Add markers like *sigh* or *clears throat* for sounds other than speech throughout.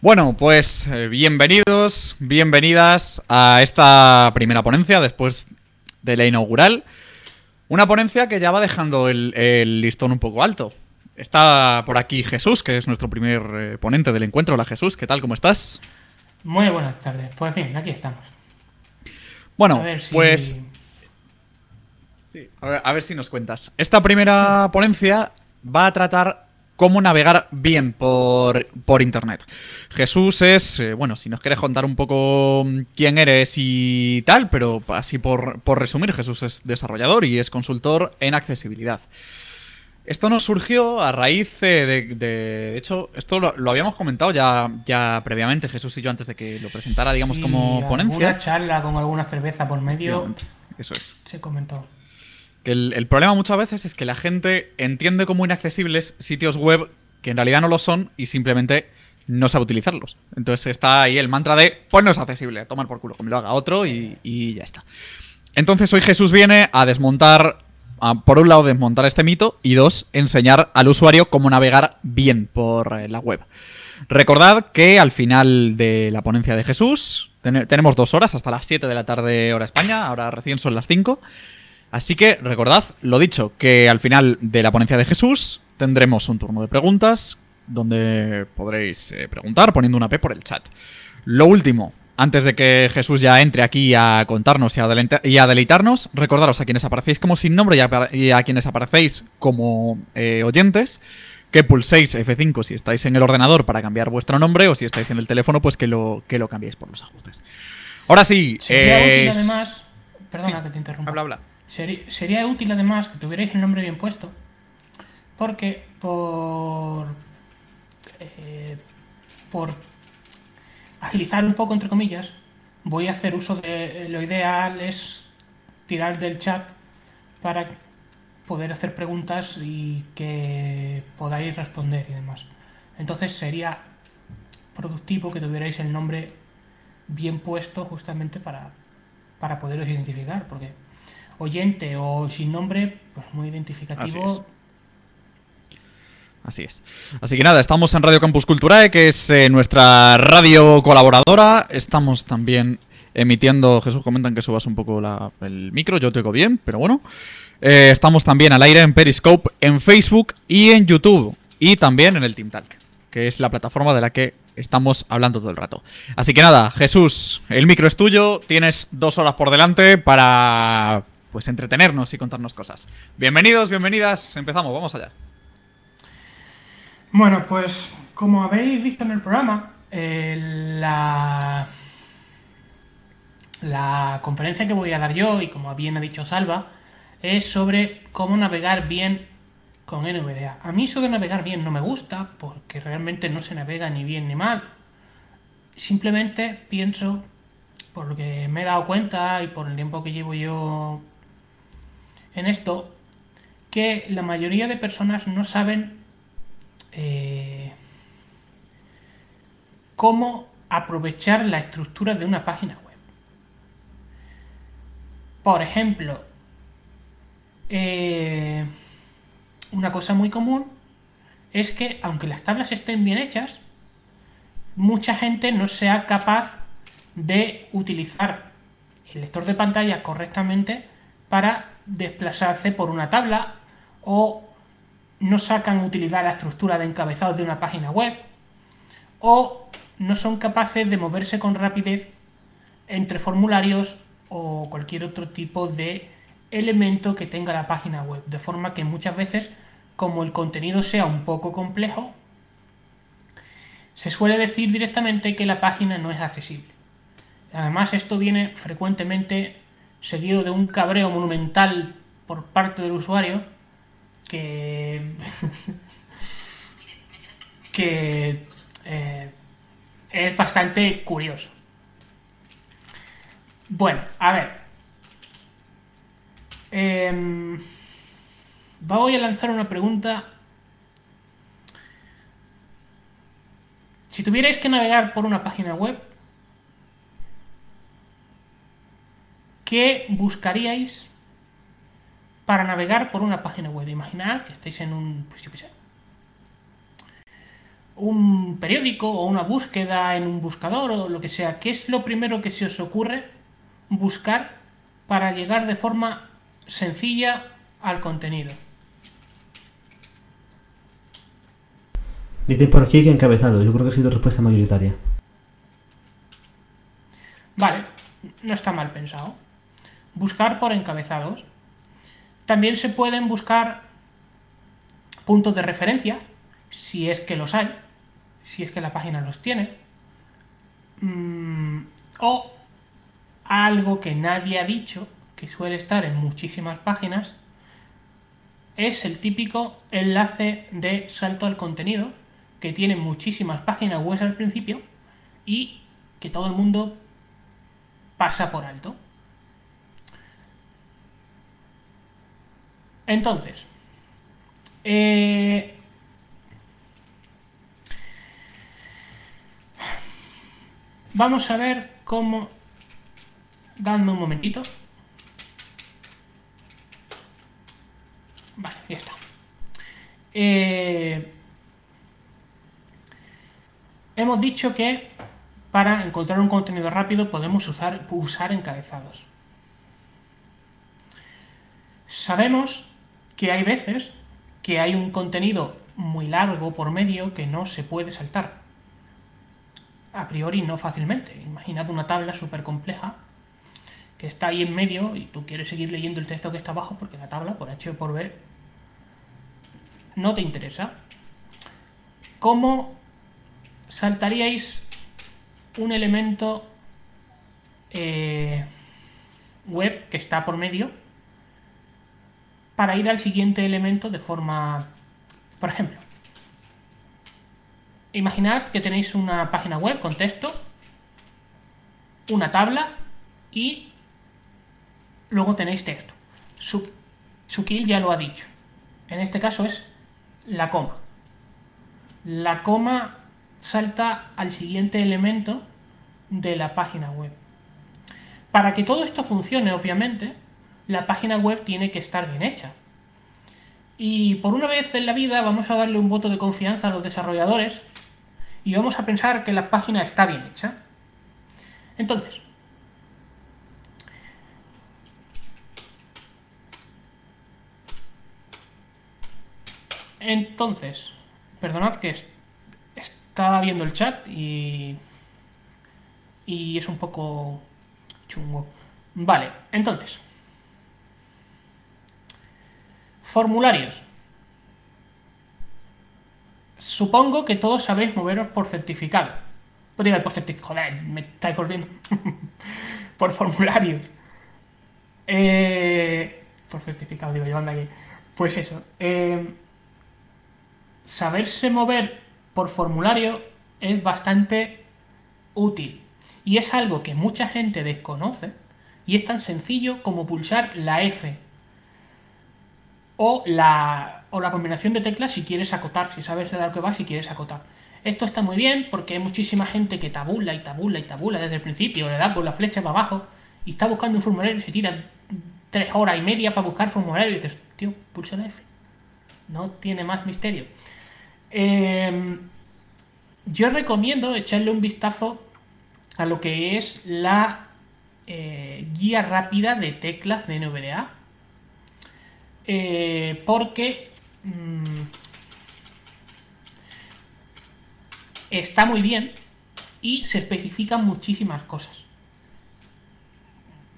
Bueno, pues eh, bienvenidos, bienvenidas a esta primera ponencia después de la inaugural. Una ponencia que ya va dejando el, el listón un poco alto. Está por aquí Jesús, que es nuestro primer eh, ponente del encuentro. Hola Jesús, ¿qué tal? ¿Cómo estás? Muy buenas tardes. Pues bien, aquí estamos. Bueno, si- pues Sí, a ver, a ver si nos cuentas. Esta primera ponencia va a tratar cómo navegar bien por, por Internet. Jesús es, eh, bueno, si nos quieres contar un poco mm, quién eres y tal, pero así por, por resumir, Jesús es desarrollador y es consultor en accesibilidad. Esto nos surgió a raíz de, de, de hecho, esto lo, lo habíamos comentado ya, ya previamente, Jesús y yo, antes de que lo presentara, digamos, Y como ponencia. Alguna charla con alguna cerveza por medio Eso es. se comentó. El, problema muchas veces es que la gente entiende como inaccesibles sitios web que en realidad no lo son y simplemente no sabe utilizarlos. Entonces está ahí el mantra de, pues no es accesible, tomar por culo, que me lo haga otro y, ya está. Entonces hoy Jesús viene a desmontar, por un lado desmontar este mito y dos, enseñar al usuario cómo navegar bien por eh, la web. Recordad que al final de la ponencia de Jesús, ten- tenemos dos horas, hasta las 7 de la tarde hora España, ahora recién son las 5. Así que recordad, lo dicho, que al final de la ponencia de Jesús tendremos un turno de preguntas donde podréis eh, preguntar poniendo una P por el chat. Lo último, antes de que Jesús ya entre aquí a contarnos y a, delenta- y a deleitarnos, recordaros a quienes aparecéis como sin nombre y a, y a quienes aparecéis como eh, oyentes que pulséis F5 si estáis en el ordenador para cambiar vuestro nombre o si estáis en el teléfono pues que lo, que lo cambiéis por los ajustes. Ahora sí, eh, útil además. Perdona sí. que te interrumpa. Habla, habla. Sería útil además que tuvierais el nombre bien puesto. Porque por. eh, por agilizar un poco, entre comillas, voy a hacer uso de. Lo ideal es tirar del chat para poder hacer preguntas y que podáis responder y demás. Entonces sería productivo que tuvierais el nombre bien puesto justamente para, para poderos identificar, porque oyente o sin nombre, pues muy identificativo. Así es. Así es. Así que nada, estamos en Radio Campus Culturae, que es eh, nuestra radio colaboradora. Estamos también emitiendo. Jesús, comentan que subas un poco el micro. Yo te oigo bien, pero bueno. Eh, estamos también al aire en Periscope, en Facebook y en YouTube. Y también en el Team Talk, que es la plataforma de la que estamos hablando todo el rato. Así que nada, Jesús, el micro es tuyo. Tienes dos horas por delante para pues entretenernos y contarnos cosas. Bienvenidos, bienvenidas. Empezamos, vamos allá. Bueno, pues como habéis visto en el programa, eh, la, la conferencia que voy a dar yo, y como bien ha dicho Salva, es sobre cómo navegar bien con NVDA. A mí eso de navegar bien no me gusta, porque realmente no se navega ni bien ni mal. Simplemente pienso, por lo que me he dado cuenta y por el tiempo que llevo yo en esto, que la mayoría de personas no saben eh, cómo aprovechar la estructura de una página web. Por ejemplo, eh, una cosa muy común es que aunque las tablas estén bien hechas, mucha gente no sea capaz de utilizar el lector de pantalla correctamente para desplazarse por una tabla o no sacan utilidad la estructura de encabezados de una página web o no son capaces de moverse con rapidez entre formularios o cualquier otro tipo de elemento que tenga la página web. De forma que muchas veces, como el contenido sea un poco complejo, se suele decir directamente que la página no es accesible. Además, esto viene frecuentemente seguido de un cabreo monumental por parte del usuario que *laughs* que eh, es bastante curioso. Bueno, a ver. Em, voy a lanzar una pregunta. Si tuvierais que navegar por una página web, ¿qué buscaríais para navegar por una página web? Imaginad que estáis en un, pues yo qué sé, un un periódico o una búsqueda en un buscador o lo que sea, ¿qué es lo primero que se os ocurre buscar para llegar de forma sencilla al contenido? Dicen por aquí que encabezado. Yo creo que ha sido respuesta mayoritaria. Vale, no está mal pensado. Buscar por encabezados. También se pueden buscar puntos de referencia, si es que los hay, si es que la página los tiene. Mm, o algo que nadie ha dicho, que suele estar en muchísimas páginas, es el típico enlace de salto al contenido, que tiene muchísimas páginas web al principio y que todo el mundo pasa por alto. Entonces, eh, vamos a ver cómo... Dame un momentito. Vale, ya está. Eh, hemos dicho que para encontrar un contenido rápido podemos usar, usar encabezados. Sabemos que hay veces que hay un contenido muy largo por medio que no se puede saltar. A priori no fácilmente. Imaginad una tabla súper compleja que está ahí en medio y tú quieres seguir leyendo el texto que está abajo porque la tabla, por H o por B, no te interesa. ¿Cómo saltaríais un elemento eh, web que está por medio para ir al siguiente elemento de forma... Por ejemplo, imaginad que tenéis una página web con texto, una tabla y luego tenéis texto. Su, kill ya lo ha dicho. En este caso es la coma. La coma salta al siguiente elemento de la página web. Para que todo esto funcione, obviamente, la página web tiene que estar bien hecha. Y por una vez en la vida vamos a darle un voto de confianza a los desarrolladores y vamos a pensar que la página está bien hecha. Entonces, entonces, perdonad que estaba viendo el chat y y es un poco chungo. Vale, entonces. Formularios. Supongo que todos sabéis moveros por certificado. Por certificado. Joder, me estáis volviendo. *laughs* por formularios. Eh, por certificado, digo yo, anda aquí. Pues eso. Eh, saberse mover por formulario es bastante útil. Y es algo que mucha gente desconoce y es tan sencillo como pulsar la F o la, o la combinación de teclas si quieres acotar, si sabes de lo que va, si quieres acotar. Esto está muy bien porque hay muchísima gente que tabula y tabula y tabula desde el principio, le da con la flecha para abajo y está buscando un formulario y se tira tres horas y media para buscar formulario y dices, tío, pulsa la F. No tiene más misterio. Em, yo recomiendo echarle un vistazo a lo que es la eh, guía rápida de teclas de NVDA. Eh, porque mm, está muy bien y se especifican muchísimas cosas.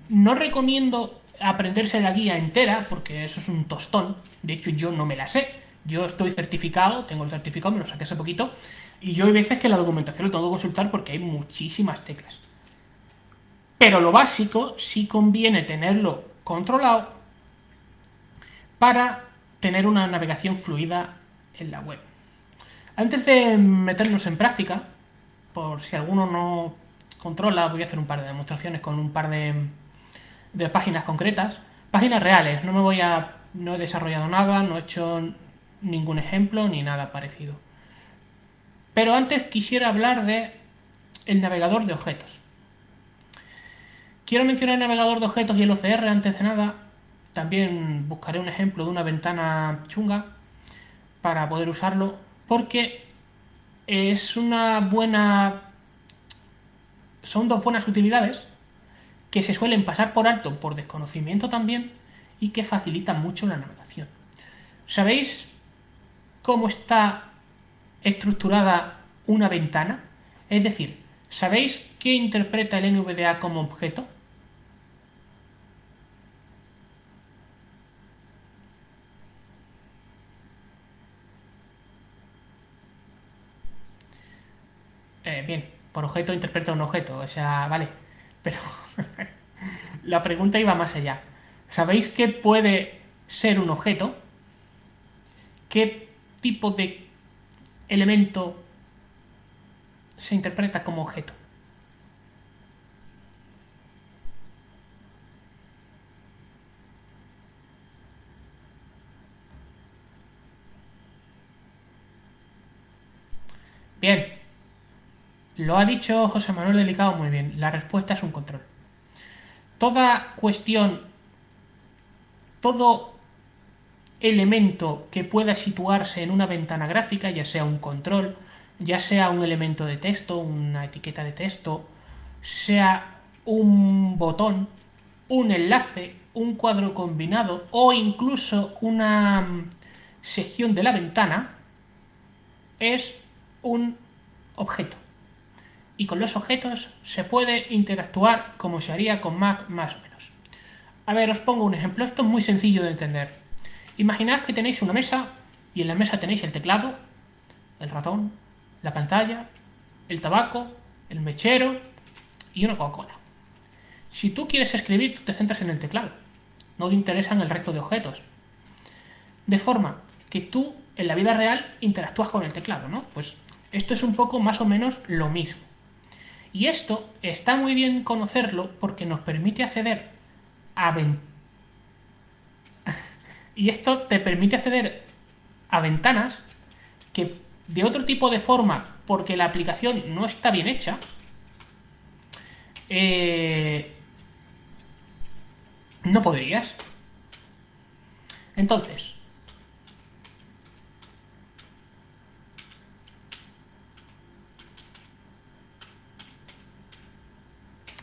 No recomiendo aprenderse la guía entera porque eso es un tostón. De hecho, yo no me la sé. Yo estoy certificado, tengo el certificado, me lo saqué hace poquito y yo hay veces que la documentación lo tengo que consultar porque hay muchísimas teclas. Pero lo básico sí conviene tenerlo controlado para tener una navegación fluida en la web. Antes de meternos en práctica, por si alguno no controla, voy a hacer un par de demostraciones con un par de, páginas concretas. Páginas reales, no me voy a. no he desarrollado nada, no he hecho ningún ejemplo ni nada parecido. Pero antes quisiera hablar de el navegador de objetos. Quiero mencionar el navegador de objetos y el OCR antes de nada. También buscaré un ejemplo de una ventana chunga para poder usarlo. Porque es una buena... Son dos buenas utilidades que se suelen pasar por alto por desconocimiento también y que facilitan mucho la navegación. ¿Sabéis cómo está estructurada una ventana? Es decir, ¿sabéis qué interpreta el NVDA como objeto? Eh, bien, por objeto interpreta un objeto, o sea, vale. *laughs* Pero la pregunta iba más allá. ¿Sabéis qué puede ser un objeto? ¿Qué tipo de elemento se interpreta como objeto? Bien, lo ha dicho José Manuel Delicado muy bien. La respuesta es un control. Toda cuestión, todo elemento que pueda situarse en una ventana gráfica, ya sea un control, ya sea un elemento de texto, una etiqueta de texto, sea un botón, un enlace, un cuadro combinado o incluso una mm, sección de la ventana, es un objeto y con los objetos se puede interactuar como se haría con Mac más o menos. A ver, os pongo un ejemplo. Esto es muy sencillo de entender. Imaginad que tenéis una mesa y en la mesa tenéis el teclado, el ratón, la pantalla, el tabaco, el mechero y una Coca-Cola. Si tú quieres escribir, tú te centras en el teclado. No te interesan el resto de objetos. De forma que tú en la vida real interactúas con el teclado, ¿no? Pues esto es un poco más o menos lo mismo. Y esto está muy bien conocerlo porque nos permite acceder a *laughs* y esto te permite acceder a ventanas que de otro tipo de forma, porque la aplicación no está bien hecha, eh, no podrías. Entonces,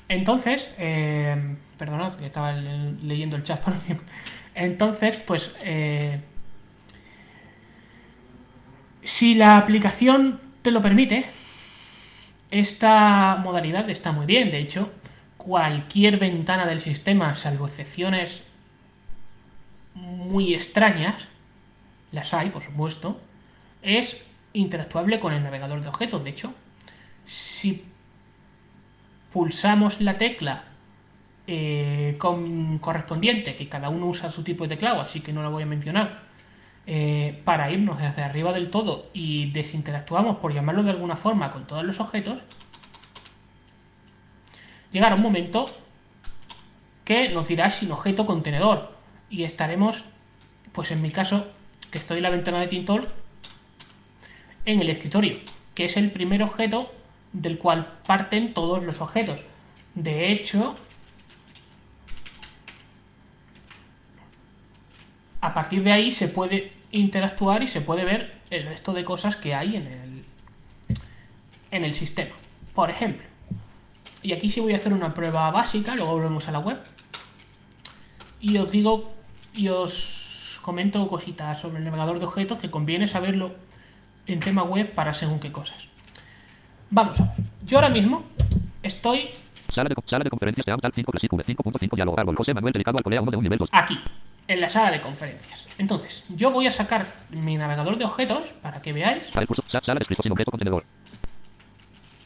Entonces, eh, perdonad, que estaba leyendo el chat *laughs* por Entonces, pues, eh, si la aplicación te lo permite, esta modalidad está muy bien. De hecho, cualquier ventana del sistema, salvo excepciones muy extrañas, las hay, por supuesto, es interactuable con el navegador de objetos. De hecho, si pulsamos la tecla eh, correspondiente, que cada uno usa su tipo de teclado, así que no la voy a mencionar, eh, para irnos hacia arriba del todo y desinteractuamos, por llamarlo de alguna forma, con todos los objetos, llegará un momento que nos dirá sin objeto contenedor y estaremos, pues en mi caso, que estoy en la ventana de Tintol, en el escritorio, que es el primer objeto del cual parten todos los objetos. De hecho, a partir de ahí se puede interactuar y se puede ver el resto de cosas que hay en el, en el sistema. Por ejemplo, y aquí sí voy a hacer una prueba básica, luego volvemos a la web. Y os digo y os comento cositas sobre el navegador de objetos que conviene saberlo en tema web para según qué cosas. Vamos a ver. Yo ahora mismo estoy Sala de, sala de conferencias de Amtal 5 Classic 5.5 diálogo árbol José Manuel Delicado Alcolea 1 de un nivel 2. aquí, en la sala de conferencias. Entonces, yo voy a sacar mi navegador de objetos para que veáis. Sala, curso, sa- sala de escrito sin objeto contenedor.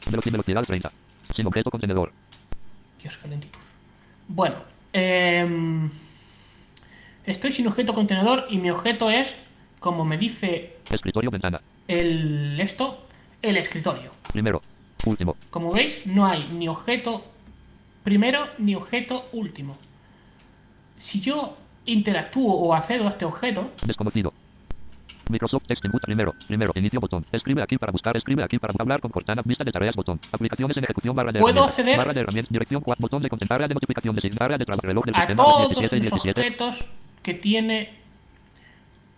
Velocidad, velocidad 30. Sin objeto contenedor. Dios, qué lentitud. Bueno, em, estoy sin objeto contenedor y mi objeto es, como me dice Escritorio ventana. el esto, el escritorio. Primero. Último. Como veis, no hay ni objeto primero ni objeto último. Si yo interactúo o accedo a este objeto, Desconocido. Microsoft Text Input primero. Primero. Inicio botón. Escribe aquí para buscar. Escribe aquí para hablar con Cortana. Vista de tareas botón. Aplicaciones en ejecución barra de ¿Puedo acceder? Barra de herramientas. Dirección 4. Botón de contentar. Área de notificación. Designar área de trabajo. Reloj del a sistema. todos 17 y los 17. objetos que tiene,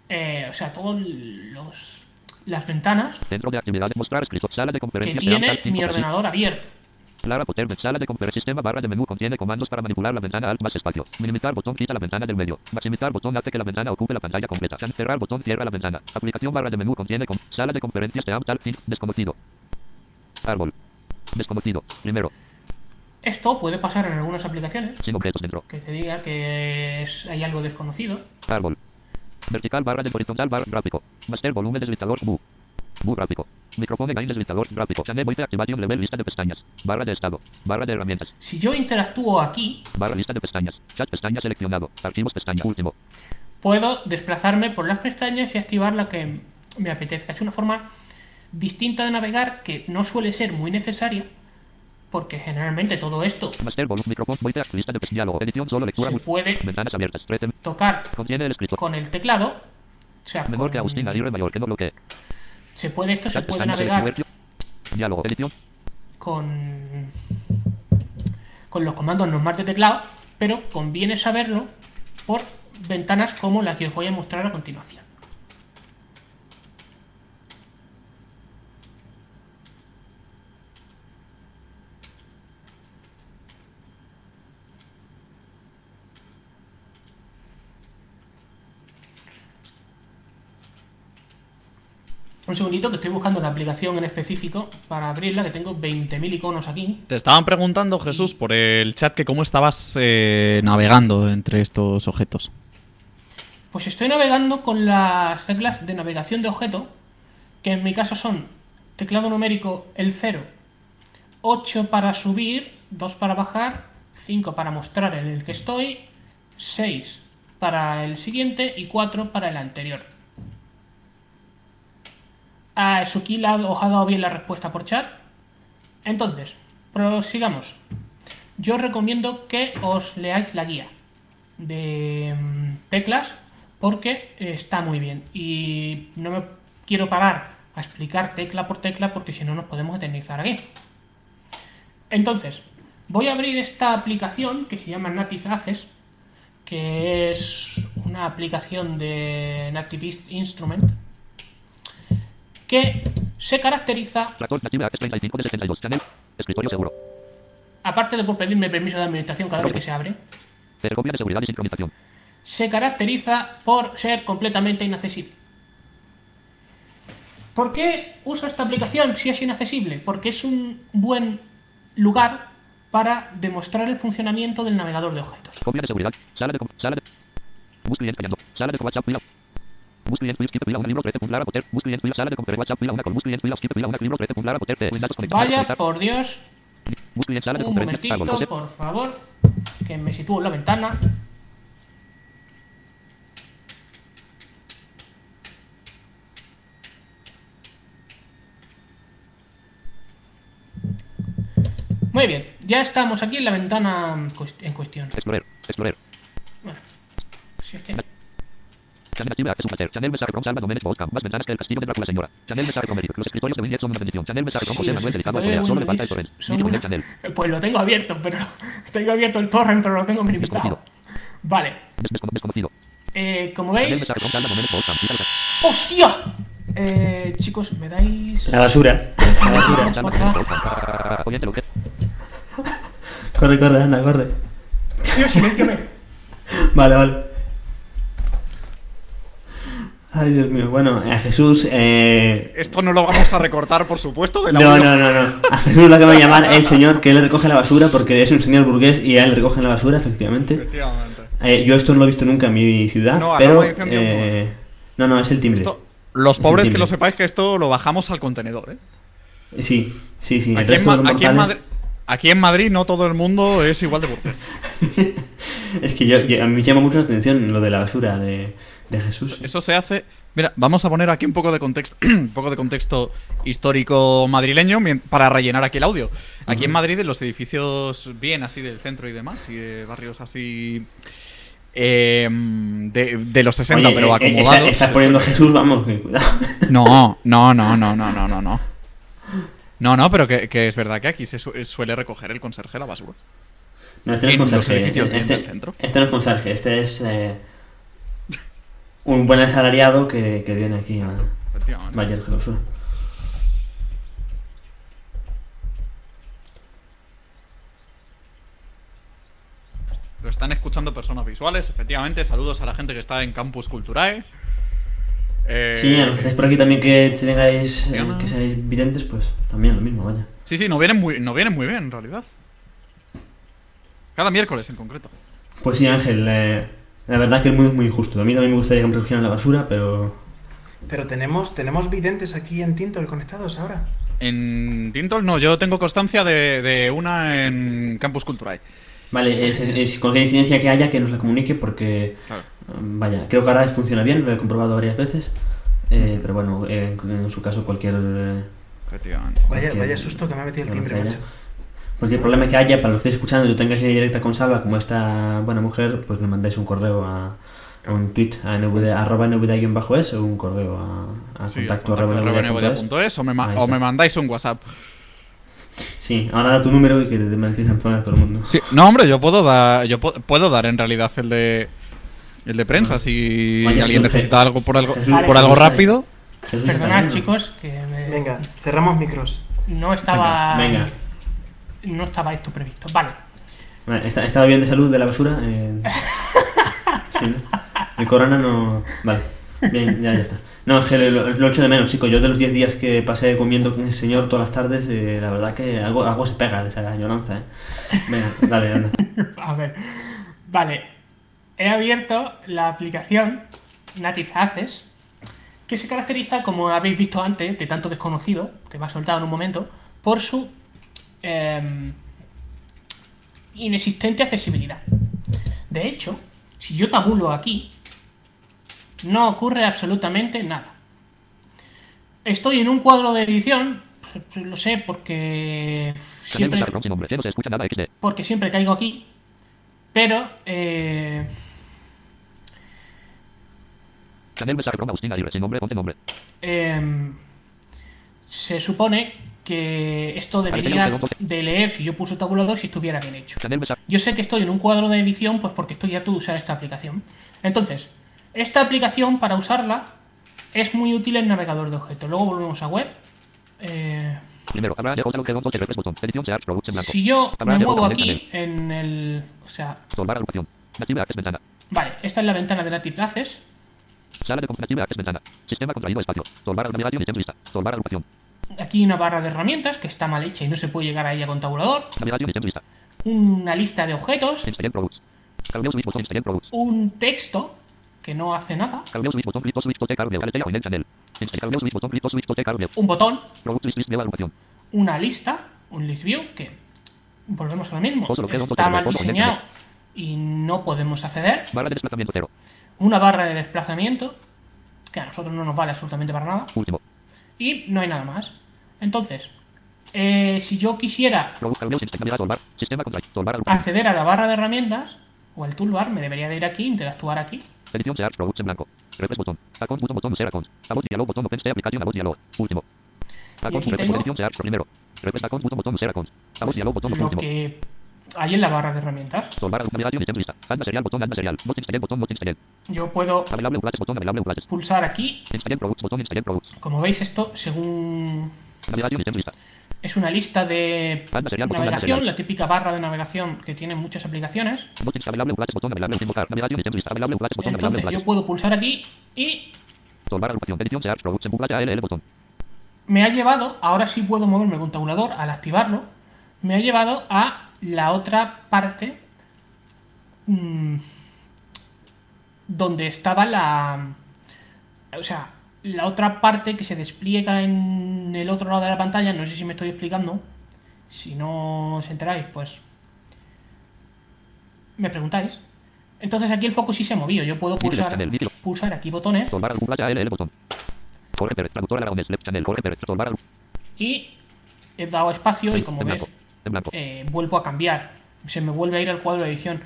eh, o sea, todos los las ventanas Centro de actividades. Mostrar escrito. Sala de que conferencias. de tiene mi ordenador abierto. Clara Potter, sala de conferencias, sistema barra de menú contiene comandos para manipular la ventana alt más espacio. Minimizar botón quita la ventana del medio. Maximizar botón hace que la ventana ocupe la pantalla completa. Cerrar botón cierra la ventana. Aplicación barra de menú contiene com- sala de conferencias de Amtal, fin, desconocido. Árbol. Desconocido. Primero. Esto puede pasar en algunas aplicaciones, Sin objetos dentro. que te diga que es- hay algo desconocido. Árbol. Vertical barra de horizontal barra gráfico. Master volumen deslizador bu. Bu gráfico. Micrófono gain deslizador gráfico. Channel voice activation level lista de pestañas. Barra de estado. Barra de herramientas. Si yo interactúo aquí, Barra lista de pestañas. Chat pestaña seleccionado. Archivos pestaña último. puedo desplazarme por las pestañas y activar la que me apetezca. Es una forma distinta de navegar que no suele ser muy necesaria, porque generalmente todo esto se puede Ventanas abiertas. 13. tocar Contiene el escritor. con el teclado. O sea, con- se puede esto se puede navegar selección. Diálogo. Edición. con con los comandos normales de teclado, pero conviene saberlo por ventanas como la que os voy a mostrar a continuación. Un segundito que estoy buscando la aplicación en específico para abrirla, que tengo 20.000 iconos aquí. Te estaban preguntando, Jesús, por el chat que cómo estabas eh, navegando entre estos objetos. Pues estoy navegando con las teclas de navegación de objeto, que en mi caso son teclado numérico el 0, 8 para subir, 2 para bajar, 5 para mostrar en el que estoy, 6 para el siguiente y 4 para el anterior. Ah, Suki la- os ha dado bien la respuesta por chat. Entonces, prosigamos. Yo recomiendo que os leáis la guía de mm, teclas porque está muy bien y no me quiero parar a explicar tecla por tecla porque si no nos podemos eternizar aquí. Entonces, voy a abrir esta aplicación que se llama Native Access, que es una aplicación de Native Instrument que se caracteriza, Tractor native access 35 de 62. Channel. Escritorio seguro. aparte de por pedirme permiso de administración cada vez que se abre, copia de seguridad y sincronización. se caracteriza por ser completamente inaccesible. ¿Por qué uso esta aplicación si es inaccesible? Porque es un buen lugar para demostrar el funcionamiento del navegador de objetos. Copia de seguridad. Sala de. Sala de. Sala de WhatsApp fila. Bus cliente fila, skip fila, una libro 13 punto Lara Potter. Bus cliente fila, sala de conferencia WhatsApp fila, una con bus cliente fila, skip fila, una libro 13 punto Lara Potter. C. Windows conectado. Vaya, por Dios, Bus cliente sala de un conferencia. Árbol. momentito, José. por favor, que me sitúo en la ventana. Muy bien, ya estamos aquí en la ventana en cuestión. Explorer. Explorer. Bueno, si es que Channel active access Master. Channel mensaje from Salva Domenes Volcam. Más ventanas que el castillo de Drácula señora. Channel mensaje Eric. Los escritorios de Windows son una bendición. Channel mensaje from Sí, José Manuel Delicado escritorios Alcolea. de Solo le falta el torrent. Video una- Channel. Pues lo tengo abierto, pero *laughs* tengo abierto el torrent, pero lo tengo minimizado. Desconocido. Vale, Des- descono- Desconocido. eh, como veis... ¡Hostia! Eh, chicos, ¿me dais...? La basura. *laughs* La basura. Corre, corre, anda, corre. Tío, silénciame. Vale, vale. Ay, Dios mío. Bueno, a Jesús. Eh... Esto no lo vamos a recortar, por supuesto, No, no, no, no. A Jesús lo que va a llamar el señor que él recoge la basura porque es un señor burgués y a él le recogen la basura, efectivamente. Efectivamente. Eh, yo esto no lo he visto nunca en mi ciudad, No, pero. de no eh. No, no, es el timbre. Esto- los Es pobres que lo sepáis que esto lo bajamos al contenedor, ¿eh? Sí, sí, sí. Aquí en, de Ma- aquí Madrid, aquí en Madrid no todo el mundo es igual de burgués. *laughs* Es que yo, yo- a mí me llama mucho la atención lo de la basura de, de Jesús. Eso se hace. Mira, vamos a poner aquí un poco de contexto, *clears throat* un poco de contexto histórico madrileño para rellenar aquí el audio. Aquí en Madrid, en los edificios bien así del centro y demás, y de barrios así eh, de, de los 60, Oye, pero eh, eh, acomodados. está- Estás es poniendo Jesús, vamos, cuidado. *laughs* No, no, no, no, no, no, no, no. No, no, pero que, que es verdad que aquí se su- suele recoger el conserje la basura. No, este no es conserje. Este, este no es conserje, este es eh, un buen asalariado que, que viene aquí a, el basura. Lo están escuchando personas visuales, efectivamente. Saludos a la gente que está en Campus Culturae. Eh, Sí, a los que estáis por aquí también que tengáis, eh, que seáis videntes, pues también lo mismo, vaya. Sí, sí, no vienen muy, no vienen muy bien, en realidad. Cada miércoles, en concreto. Pues sí, Ángel, eh, la verdad que el mundo es muy injusto. A mí también me gustaría que me recogieran la basura, pero... Pero tenemos, tenemos videntes aquí en Tintol conectados ahora. En Tintol no, yo tengo constancia de, de una en Campus Culturae. Vale, es, es- es cualquier incidencia que haya que nos la comunique porque... Claro. mm, Vaya, creo que ahora funciona bien, lo he comprobado varias veces. eh, pero bueno, en, en su caso cualquier... eh, Efectivamente. Vaya, cualquier- vaya susto que me ha metido el timbre, macho. Haya. Cualquier problema que haya, para los que estéis escuchando y lo tengáis en directa con Salva, como esta buena mujer, pues me mandáis un correo a, a un tweet a nvd, arroba nvd-es o un correo a, a Sí, contacto, arroba nvd.es, o, me ma- o me mandáis un WhatsApp. Sí, ahora da tu número y que te empiezan a poner a todo el mundo. Sí, no, hombre, yo puedo dar, yo puedo dar en realidad el de el de prensa si Vaya, alguien Jesús, necesita algo por algo Jesús, por algo Jesús, rápido. Jesús Perdonad, chicos, que me- Venga, cerramos micros. no estaba. Venga, No estaba esto previsto. Vale. Vale, ¿está- ¿Estaba bien de salud de la basura? Eh, *laughs* sí, ¿no? El corona no... Vale, bien, ya, ya está. No, es que lo, lo echo de menos, chico. Yo de los 10 días que pasé comiendo con ese señor todas las tardes, eh, la verdad que algo, algo se pega de esa añoranza, ¿eh? Venga, dale, anda. *laughs* A ver. Vale. He abierto la aplicación Native Access, que se caracteriza, como habéis visto antes, de tanto desconocido, que va soltado en un momento, por su em, inexistente accesibilidad. De hecho, si yo tabulo aquí, no ocurre absolutamente nada. Estoy en un cuadro de edición, *laughs* lo sé porque siempre, XD. porque siempre caigo aquí, pero eh, em, se supone que esto debería de leer si yo pulso tabulador si estuviera bien hecho. Yo sé que estoy en un cuadro de edición pues porque estoy harto de usar esta aplicación. Entonces, esta aplicación para usarla es muy útil en navegador de objetos. Luego volvemos a web. Eh, si yo me muevo aquí en el... O sea, agrupación. Vale, esta es la ventana de Native Access. Sala de Native Access ventana. Sistema contraído espacio. Solvar navegación y lista. Solvar agrupación. Aquí hay una barra de herramientas que está mal hecha y no se puede llegar a ella con tabulador. Una lista de objetos. Un texto que no hace nada. Un botón. Una lista. Un list view que... Volvemos a lo mismo. Está mal diseñado y no podemos acceder. Barra de desplazamiento cero. Una barra de desplazamiento que a nosotros no nos vale absolutamente para nada. Último. Y no hay nada más. Entonces, eh, si yo quisiera acceder a la barra de herramientas o al toolbar, me debería de ir aquí, interactuar aquí. Edición Search Products en blanco. Refresh botón. Account botón Account. Dialog botón Open dialog. Último. Account aquí refresh tengo- edición Search primero. Refresh account botón Account. Dialog botón último. que hay en la barra de herramientas. Yo puedo pulsar aquí. Como veis, esto, según. Es una lista de navegación, la típica barra de navegación que tiene muchas aplicaciones. Entonces yo puedo pulsar aquí y me ha llevado, ahora sí puedo moverme con tabulador al activarlo, me ha llevado a la otra parte mm, donde estaba la... O sea, la otra parte que se despliega en el otro lado de la pantalla, no sé si me estoy explicando, si no os enteráis, pues me preguntáis. Entonces aquí el foco sí se ha movido, yo puedo pulsar, pulsar aquí botones y he dado espacio y como ves eh, vuelvo a cambiar. Se me vuelve a ir al cuadro de edición.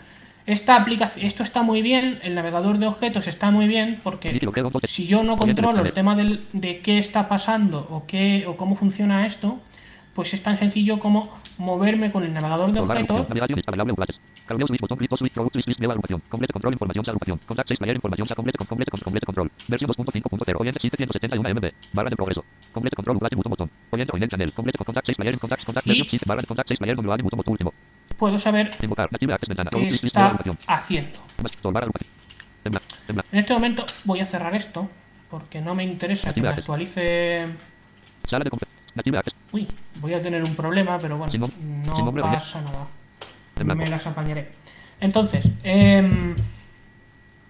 Esta aplicación, esto está muy bien, el navegador de objetos está muy bien porque si yo no controlo el tema del- de qué está pasando o qué o cómo funciona esto, pues es tan sencillo como moverme con el navegador de objetos agrupación. Navegación instalable clases. Carmeo switch botón clic switch product list list nueva agrupación. Complete control información sa agrupación. Contact 6 player información sa complete con complete con complete control. Versión 2.5.0 oyente 771 MB. Barra de progreso. Complete control update botón botón. Oyente oyente channel. Complete con contact 6 player contact contact Y- versión 7 barra de contact 6 player con botón botón último. puedo saber qué está haciendo. En este momento voy a cerrar esto porque no me interesa que me actualice. Uy, voy a tener un problema, pero bueno, no pasa nada. Me las apañaré. Entonces, em,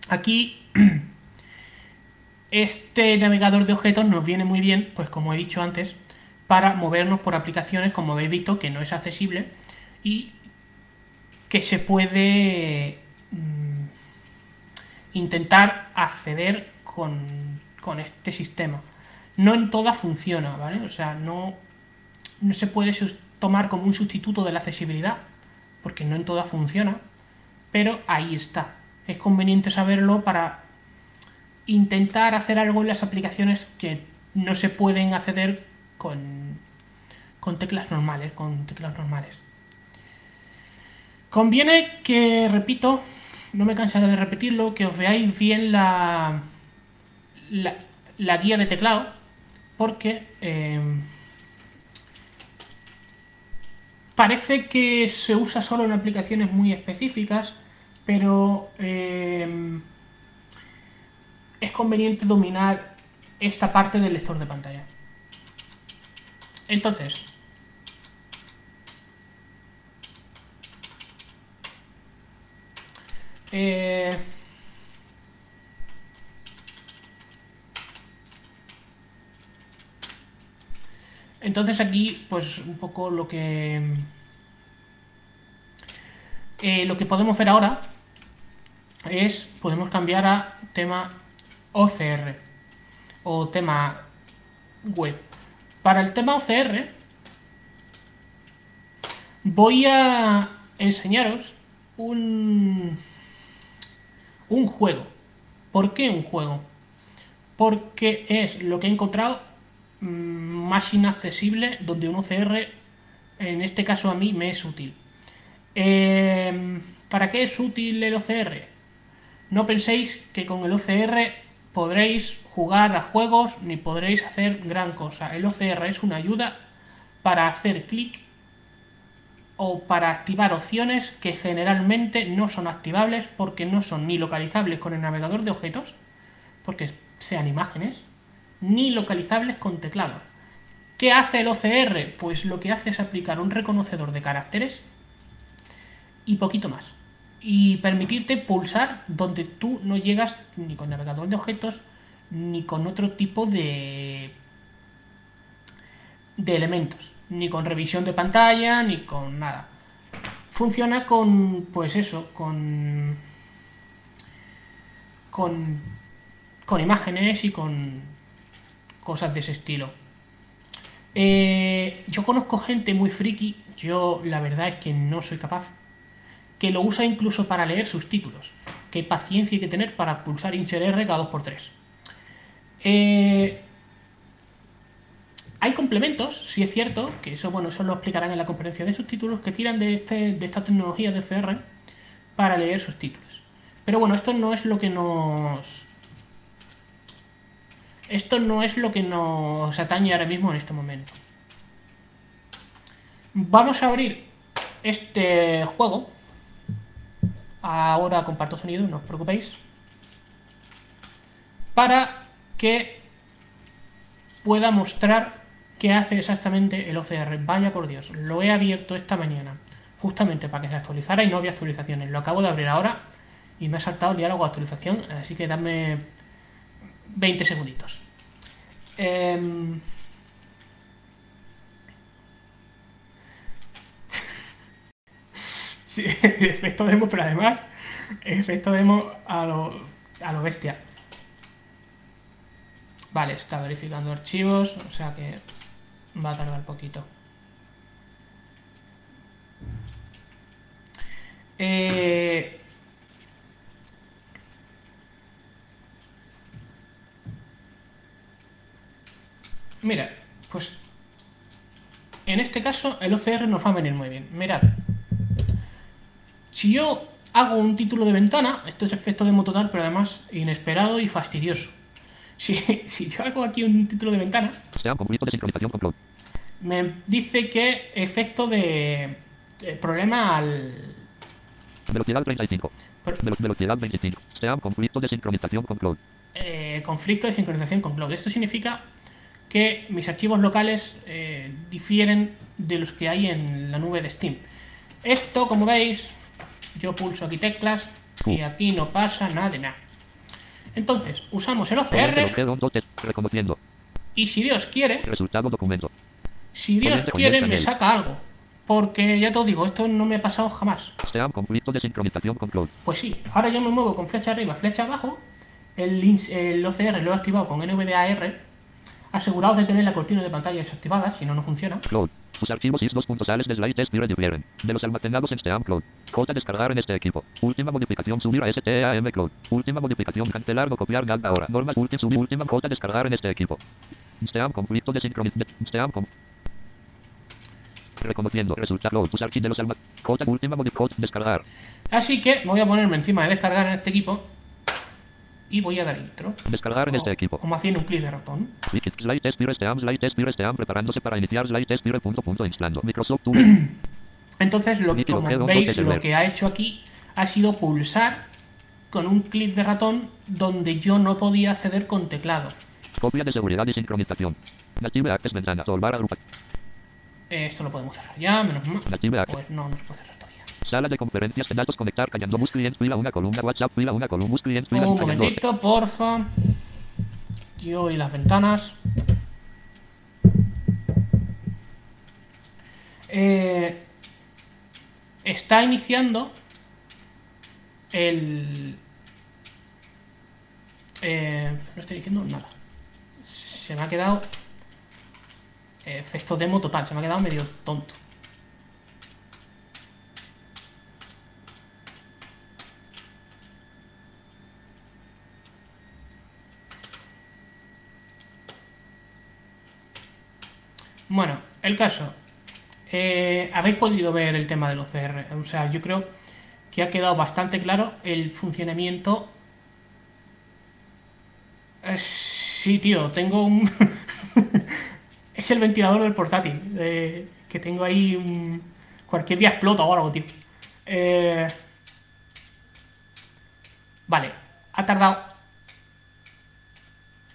aquí *clears throat* este navegador de objetos nos viene muy bien, pues como he dicho antes, para movernos por aplicaciones, como habéis visto, que no es accesible y que se puede mm, intentar acceder con, con este sistema. No en todas funciona, ¿vale? O sea, no, no se puede tomar como un sustituto de la accesibilidad, porque no en todas funciona, pero ahí está. Es conveniente saberlo para intentar hacer algo en las aplicaciones que no se pueden acceder con, con teclas normales, con teclas normales. Conviene que, repito, no me cansaré de repetirlo, que os veáis bien la, la, guía de teclado, porque eh, parece que se usa solo en aplicaciones muy específicas, pero eh, es conveniente dominar esta parte del lector de pantalla. Entonces, eh, entonces aquí, pues un poco lo que eh, lo que podemos ver ahora es podemos cambiar a tema OCR o tema web. Para el tema OCR voy a enseñaros un un juego. ¿Por qué un juego? Porque es lo que he encontrado mm, más inaccesible donde un OCR, en este caso a mí, me es útil. Eh, ¿Para qué es útil el OCR? No penséis que con el OCR podréis jugar a juegos ni podréis hacer gran cosa. El OCR es una ayuda para hacer clic o para activar opciones que generalmente no son activables porque no son ni localizables con el navegador de objetos, porque sean imágenes, ni localizables con teclado. ¿Qué hace el OCR? Pues lo que hace es aplicar un reconocedor de caracteres y poquito más. Y permitirte pulsar donde tú no llegas ni con navegador de objetos ni con otro tipo de, de elementos. Ni con revisión de pantalla, ni con nada. Funciona con, pues eso, con... Con, con imágenes y con cosas de ese estilo. Eh, yo conozco gente muy friki, yo la verdad es que no soy capaz, que lo usa incluso para leer sus títulos. Qué paciencia hay que tener para pulsar Insert R cada 2x3. Eh, hay complementos, sí es cierto, que eso bueno, eso lo explicarán en la conferencia de subtítulos, que tiran de, este, de esta tecnología de CR para leer sus títulos. Pero bueno, esto no es lo que nos. Esto no es lo que nos atañe ahora mismo en este momento. Vamos a abrir este juego. Ahora comparto sonido, no os preocupéis. Para que pueda mostrar qué hace exactamente el OCR. Vaya por Dios, lo he abierto esta mañana, justamente para que se actualizara y no había actualizaciones. Lo acabo de abrir ahora y me ha saltado el diálogo de actualización, así que dame 20 segunditos. Em, *laughs* Sí, *laughs* efecto demo, pero además, efecto demo a lo, a lo bestia. Vale, está verificando archivos, o sea que va a tardar poquito. Eh, mira, pues en este caso el OCR nos va a venir muy bien. Mirad. Si yo hago un título de ventana, esto es efecto de total, pero además inesperado y fastidioso. Si, *laughs* si yo hago aquí un título de ventana, Sean conflicto de sincronización con cloud. Me dice que efecto de eh, problema al Velocidad 35. Por- Velo- velocidad 25. Sean conflicto de sincronización con cloud. eh, conflicto de sincronización con cloud. Esto significa que mis archivos locales eh, difieren de los que hay en la nube de Steam. Esto, como veis, yo pulso aquí teclas y aquí no pasa nada de nada. Entonces, usamos el OCR. Reconociendo. y si Dios quiere, Resultado documento. Si Dios quiere me saca algo. Porque ya te lo digo, esto no me ha pasado jamás. Sean conflicto de sincronización con cloud. Pues sí, ahora yo me muevo con flecha arriba, flecha abajo. El, OCR lo he activado con NVDAR. Asegurados de tener la cortina de pantalla desactivada, si no, no funciona. Cloud. Sus archivos is 2 sales de slide test difieren. De los almacenados en Steam Cloud. J descargar en este equipo. Última modificación subir a STEAM Cloud. Última modificación cancelar o copiar NAT ahora. Normas última subir última J descargar en este equipo. Steam conflicto de sincronización. Steam con Reconociendo resultado. Sus archivos de los almacenados. J última modificación descargar. Así que voy a ponerme encima de descargar en este equipo. Y voy a dar intro. Descargar en este equipo. Como haciendo un clic de ratón. Slide test Steam slide test pire Steam preparándose para iniciar slide test punto punto instalando. Microsoft. *clears throat* Entonces, lo, como veis, lo que ha hecho aquí ha sido pulsar con un clic de ratón donde yo no podía acceder con teclado. Copia de seguridad y sincronización. Native Access ventana. Solvar agrupación. Eh, Esto lo podemos cerrar ya, menos mal. Pues no, no se puede cerrar todavía. Sala de conferencias de datos conectar callando bus clients fila una columna WhatsApp fila una columna bus clients fila Un momentito, porfa. Yo y las ventanas. Eh, está iniciando el... Eh, no estoy diciendo nada. Se me ha quedado... eh, efecto demo total, se me ha quedado medio tonto. Bueno, el caso. Eh, Habéis podido ver el tema del OCR. O sea, yo creo que ha quedado bastante claro el funcionamiento. Eh, sí, tío, tengo un. *laughs* es el ventilador del portátil. que tengo ahí. un- Cualquier día explota o algo, tío. Eh, Vale, ha tardado.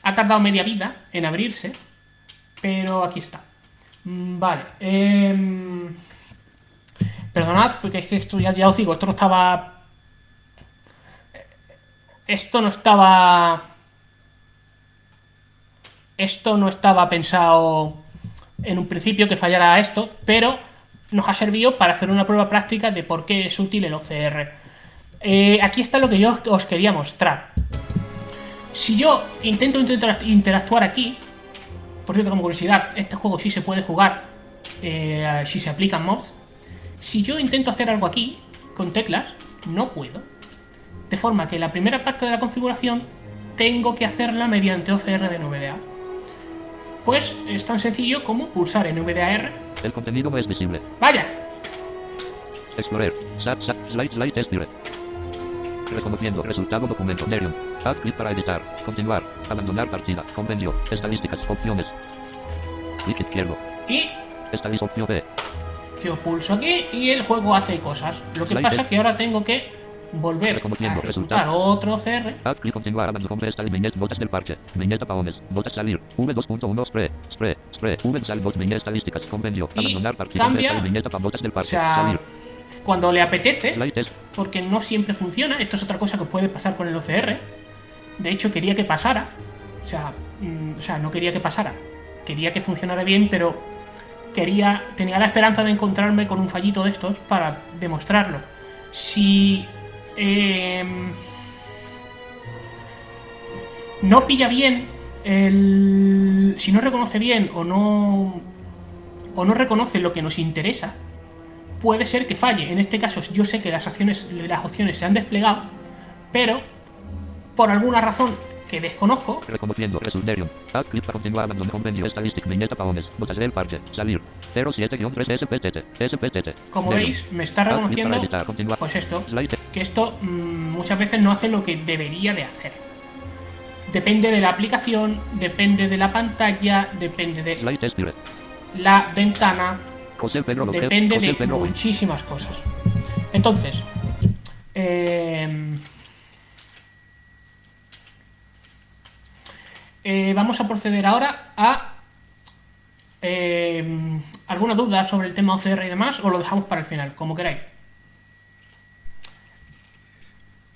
Ha tardado media vida en abrirse. Pero aquí está. Mm, Vale. em, perdonad, porque es que esto ya, ya os digo, esto no estaba. Esto no estaba. Esto no estaba pensado en un principio que fallara esto, pero nos ha servido para hacer una prueba práctica de por qué es útil el OCR. Eh, aquí está lo que yo os quería mostrar. Si yo intento interactuar aquí, por cierto, como curiosidad, este juego sí se puede jugar eh, si se aplican mods. Si yo intento hacer algo aquí, con teclas, no puedo. De forma que la primera parte de la configuración tengo que hacerla mediante OCR de NVDA. Pues es tan sencillo como pulsar NVDAR. El contenido no es visible. ¡Vaya! Explorer. Sat, sat, slide, slide, test dire. Reconociendo. Resultado documento. Nerium. Haz clic para editar. Continuar. Abandonar partida. Compendio. Estadísticas. Opciones. Clic izquierdo. Y Estadística opción B. yo pulso aquí y el juego hace cosas. Lo que Slide pasa es que ahora tengo que volver a ejecutar otro OCR. Haz clic continuar. Abandonar compre esta viñeta. Notas del parche. Viñeta paones. Notas salir. V2.1 spray. Spray. Spray. V sal bot viñeta estadísticas. Compendio. Y Abandonar partida. cambia- viñeta para notas del parche. Salir. cuando le apetece, porque no siempre funciona. Esto es otra cosa que puede pasar con el OCR. De hecho, quería que pasara. O sea, mm, o sea, no quería que pasara. Quería que funcionara bien, pero quería. tenía la esperanza de encontrarme con un fallito de estos para demostrarlo. Si. Em, no pilla bien el. Si no reconoce bien o no. O no reconoce lo que nos interesa, puede ser que falle. En este caso, yo sé que las acciones, las opciones se han desplegado, pero por alguna razón que desconozco. Reconociendo. Resulterium. Add clip para continuar abandon compendio estadístic viñeta paones. Botas del parche. Salir. 07-3 SPTT. SPTT. Como veis, me está reconociendo pues esto, que esto mm, muchas veces no hace lo que debería de hacer. Depende de la aplicación, depende de la pantalla, depende de la ventana, depende de muchísimas cosas. Entonces, eh, eh, vamos a proceder ahora a eh, alguna duda sobre el tema OCR y demás, o lo dejamos para el final, como queráis.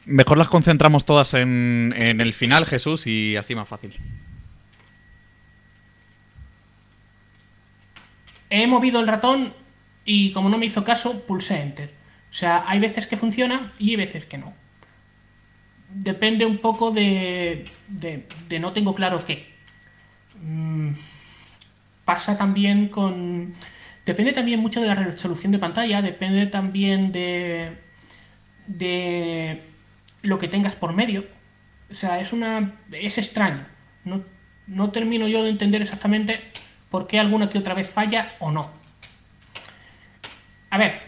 Mejor las concentramos todas en, en el final, Jesús, y así más fácil. He movido el ratón y como no me hizo caso, pulsé Enter. O sea, hay veces que funciona y hay veces que no. Depende un poco de, de, de no tengo claro qué. Mm, pasa también con... Depende también mucho de la resolución de pantalla, depende también de, de lo que tengas por medio. O sea, es una. es extraño. No, no termino yo de entender exactamente por qué alguna que otra vez falla o no. A ver,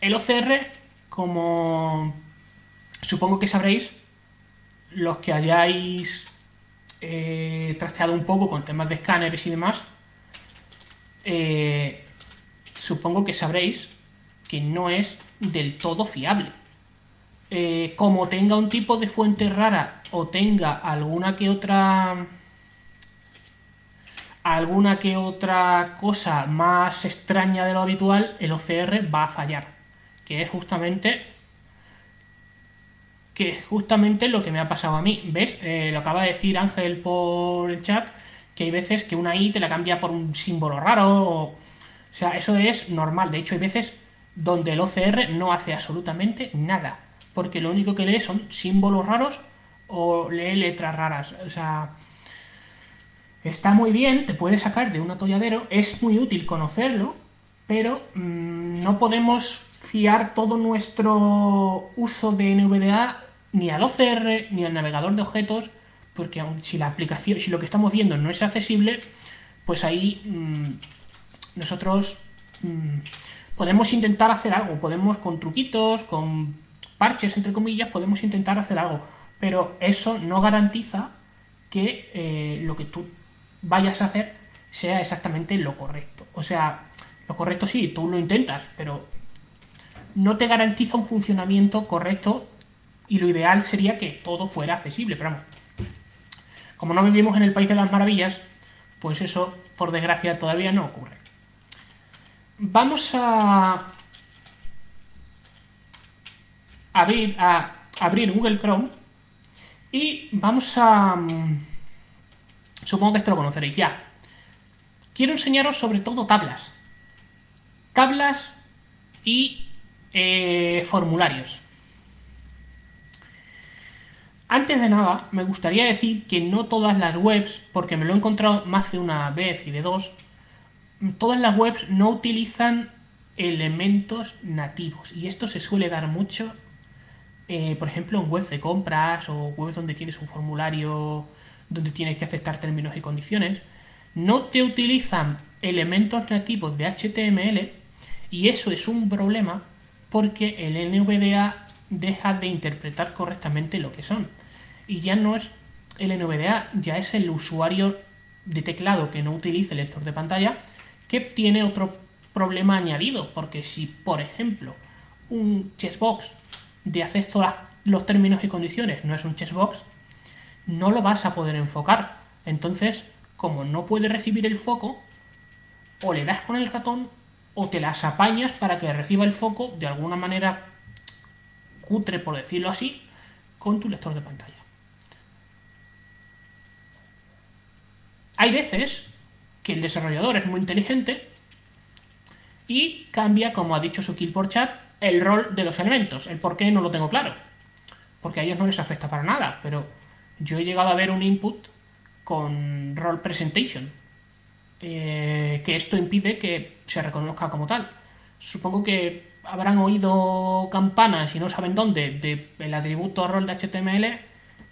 el OCR, como supongo que sabréis, los que hayáis eh, trasteado un poco con temas de escáneres y demás, eh, supongo que sabréis que no es del todo fiable. Eh, como tenga un tipo de fuente rara o tenga alguna que otra alguna que otra cosa más extraña de lo habitual, el OCR va a fallar. Que es justamente que es justamente lo que me ha pasado a mí. ¿Ves? Eh, lo acaba de decir Ángel por el chat, que hay veces que una I te la cambia por un símbolo raro. O, o sea, eso es normal. De hecho, hay veces donde el OCR no hace absolutamente nada. Porque lo único que lee son símbolos raros o lee letras raras. O sea, está muy bien, te puede sacar de un atolladero, es muy útil conocerlo, pero mmm, no podemos fiar todo nuestro uso de NVDA ni al OCR ni al navegador de objetos, porque si la aplicación, si lo que estamos viendo no es accesible, pues ahí mmm, nosotros mmm, podemos intentar hacer algo, podemos con truquitos, con parches entre comillas, podemos intentar hacer algo, pero eso no garantiza que eh, lo que tú vayas a hacer sea exactamente lo correcto. O sea, lo correcto sí, tú lo intentas, pero no te garantiza un funcionamiento correcto y lo ideal sería que todo fuera accesible, pero vamos. Como no vivimos en el país de las maravillas, pues eso, por desgracia, todavía no ocurre. Vamos a abrir, a abrir Google Chrome y vamos a... Supongo que esto lo conoceréis ya. Quiero enseñaros sobre todo tablas. Tablas y eh, formularios. Antes de nada, me gustaría decir que no todas las webs, porque me lo he encontrado más de una vez y de dos, todas las webs no utilizan elementos nativos. Y esto se suele dar mucho, eh, por ejemplo, en webs de compras o webs donde tienes un formulario donde tienes que aceptar términos y condiciones, no te utilizan elementos nativos de HTML y eso es un problema porque el NVDA deja de interpretar correctamente lo que son. Y ya no es el NVDA, ya es el usuario de teclado que no utilice el lector de pantalla que tiene otro problema añadido, porque si, por ejemplo, un chessbox de acepto los términos y condiciones no es un chessbox, no lo vas a poder enfocar. Entonces, como no puede recibir el foco, o le das con el ratón o te las apañas para que reciba el foco de alguna manera cutre, por decirlo así, con tu lector de pantalla. Hay veces que el desarrollador es muy inteligente y cambia, como ha dicho su kill por chat, el rol de los elementos. El por qué no lo tengo claro. Porque a ellos no les afecta para nada, pero yo he llegado a ver un input con role presentation, eh, que esto impide que se reconozca como tal. Supongo que habrán oído campanas y no saben dónde del atributo rol de HTML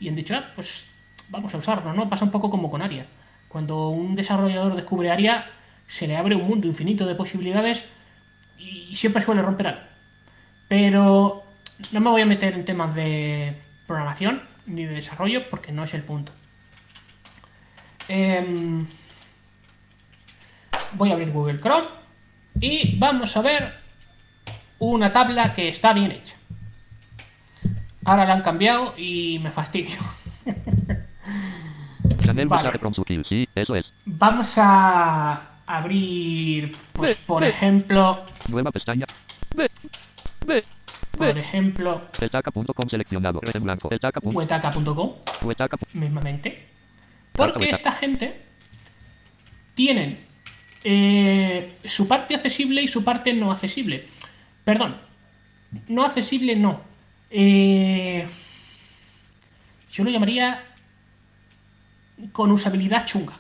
y han dicho, ah, pues vamos a usarlo, ¿no? Pasa un poco como con ARIA. Cuando un desarrollador descubre ARIA, se le abre un mundo infinito de posibilidades y siempre suele romper algo. Pero no me voy a meter en temas de programación ni de desarrollo porque no es el punto. Em, voy a abrir Google Chrome y vamos a ver una tabla que está bien hecha. Ahora la han cambiado y me fastidio. *laughs* Vale. Sí, eso es. Vamos a abrir, pues por ejemplo, Nueva pestaña. Por ejemplo, Estaca.com seleccionado. En blanco. Huetaca.com. Huetaca. mismamente. Porque claro. esta gente tienen eh, su parte accesible y su parte no accesible. Perdón, no accesible no. Eh, yo lo llamaría con usabilidad chunga.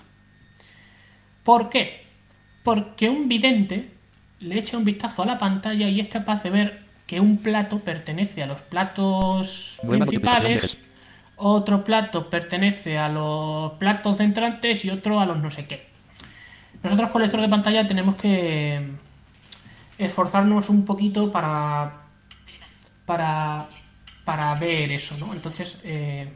¿Por qué? Porque un vidente le echa un vistazo a la pantalla y es capaz de ver que un plato pertenece a los platos principales, otro plato pertenece a los platos de entrantes y otro a los no sé qué. Nosotros con lector de pantalla tenemos que esforzarnos un poquito para para para ver eso, ¿no? Entonces, eh,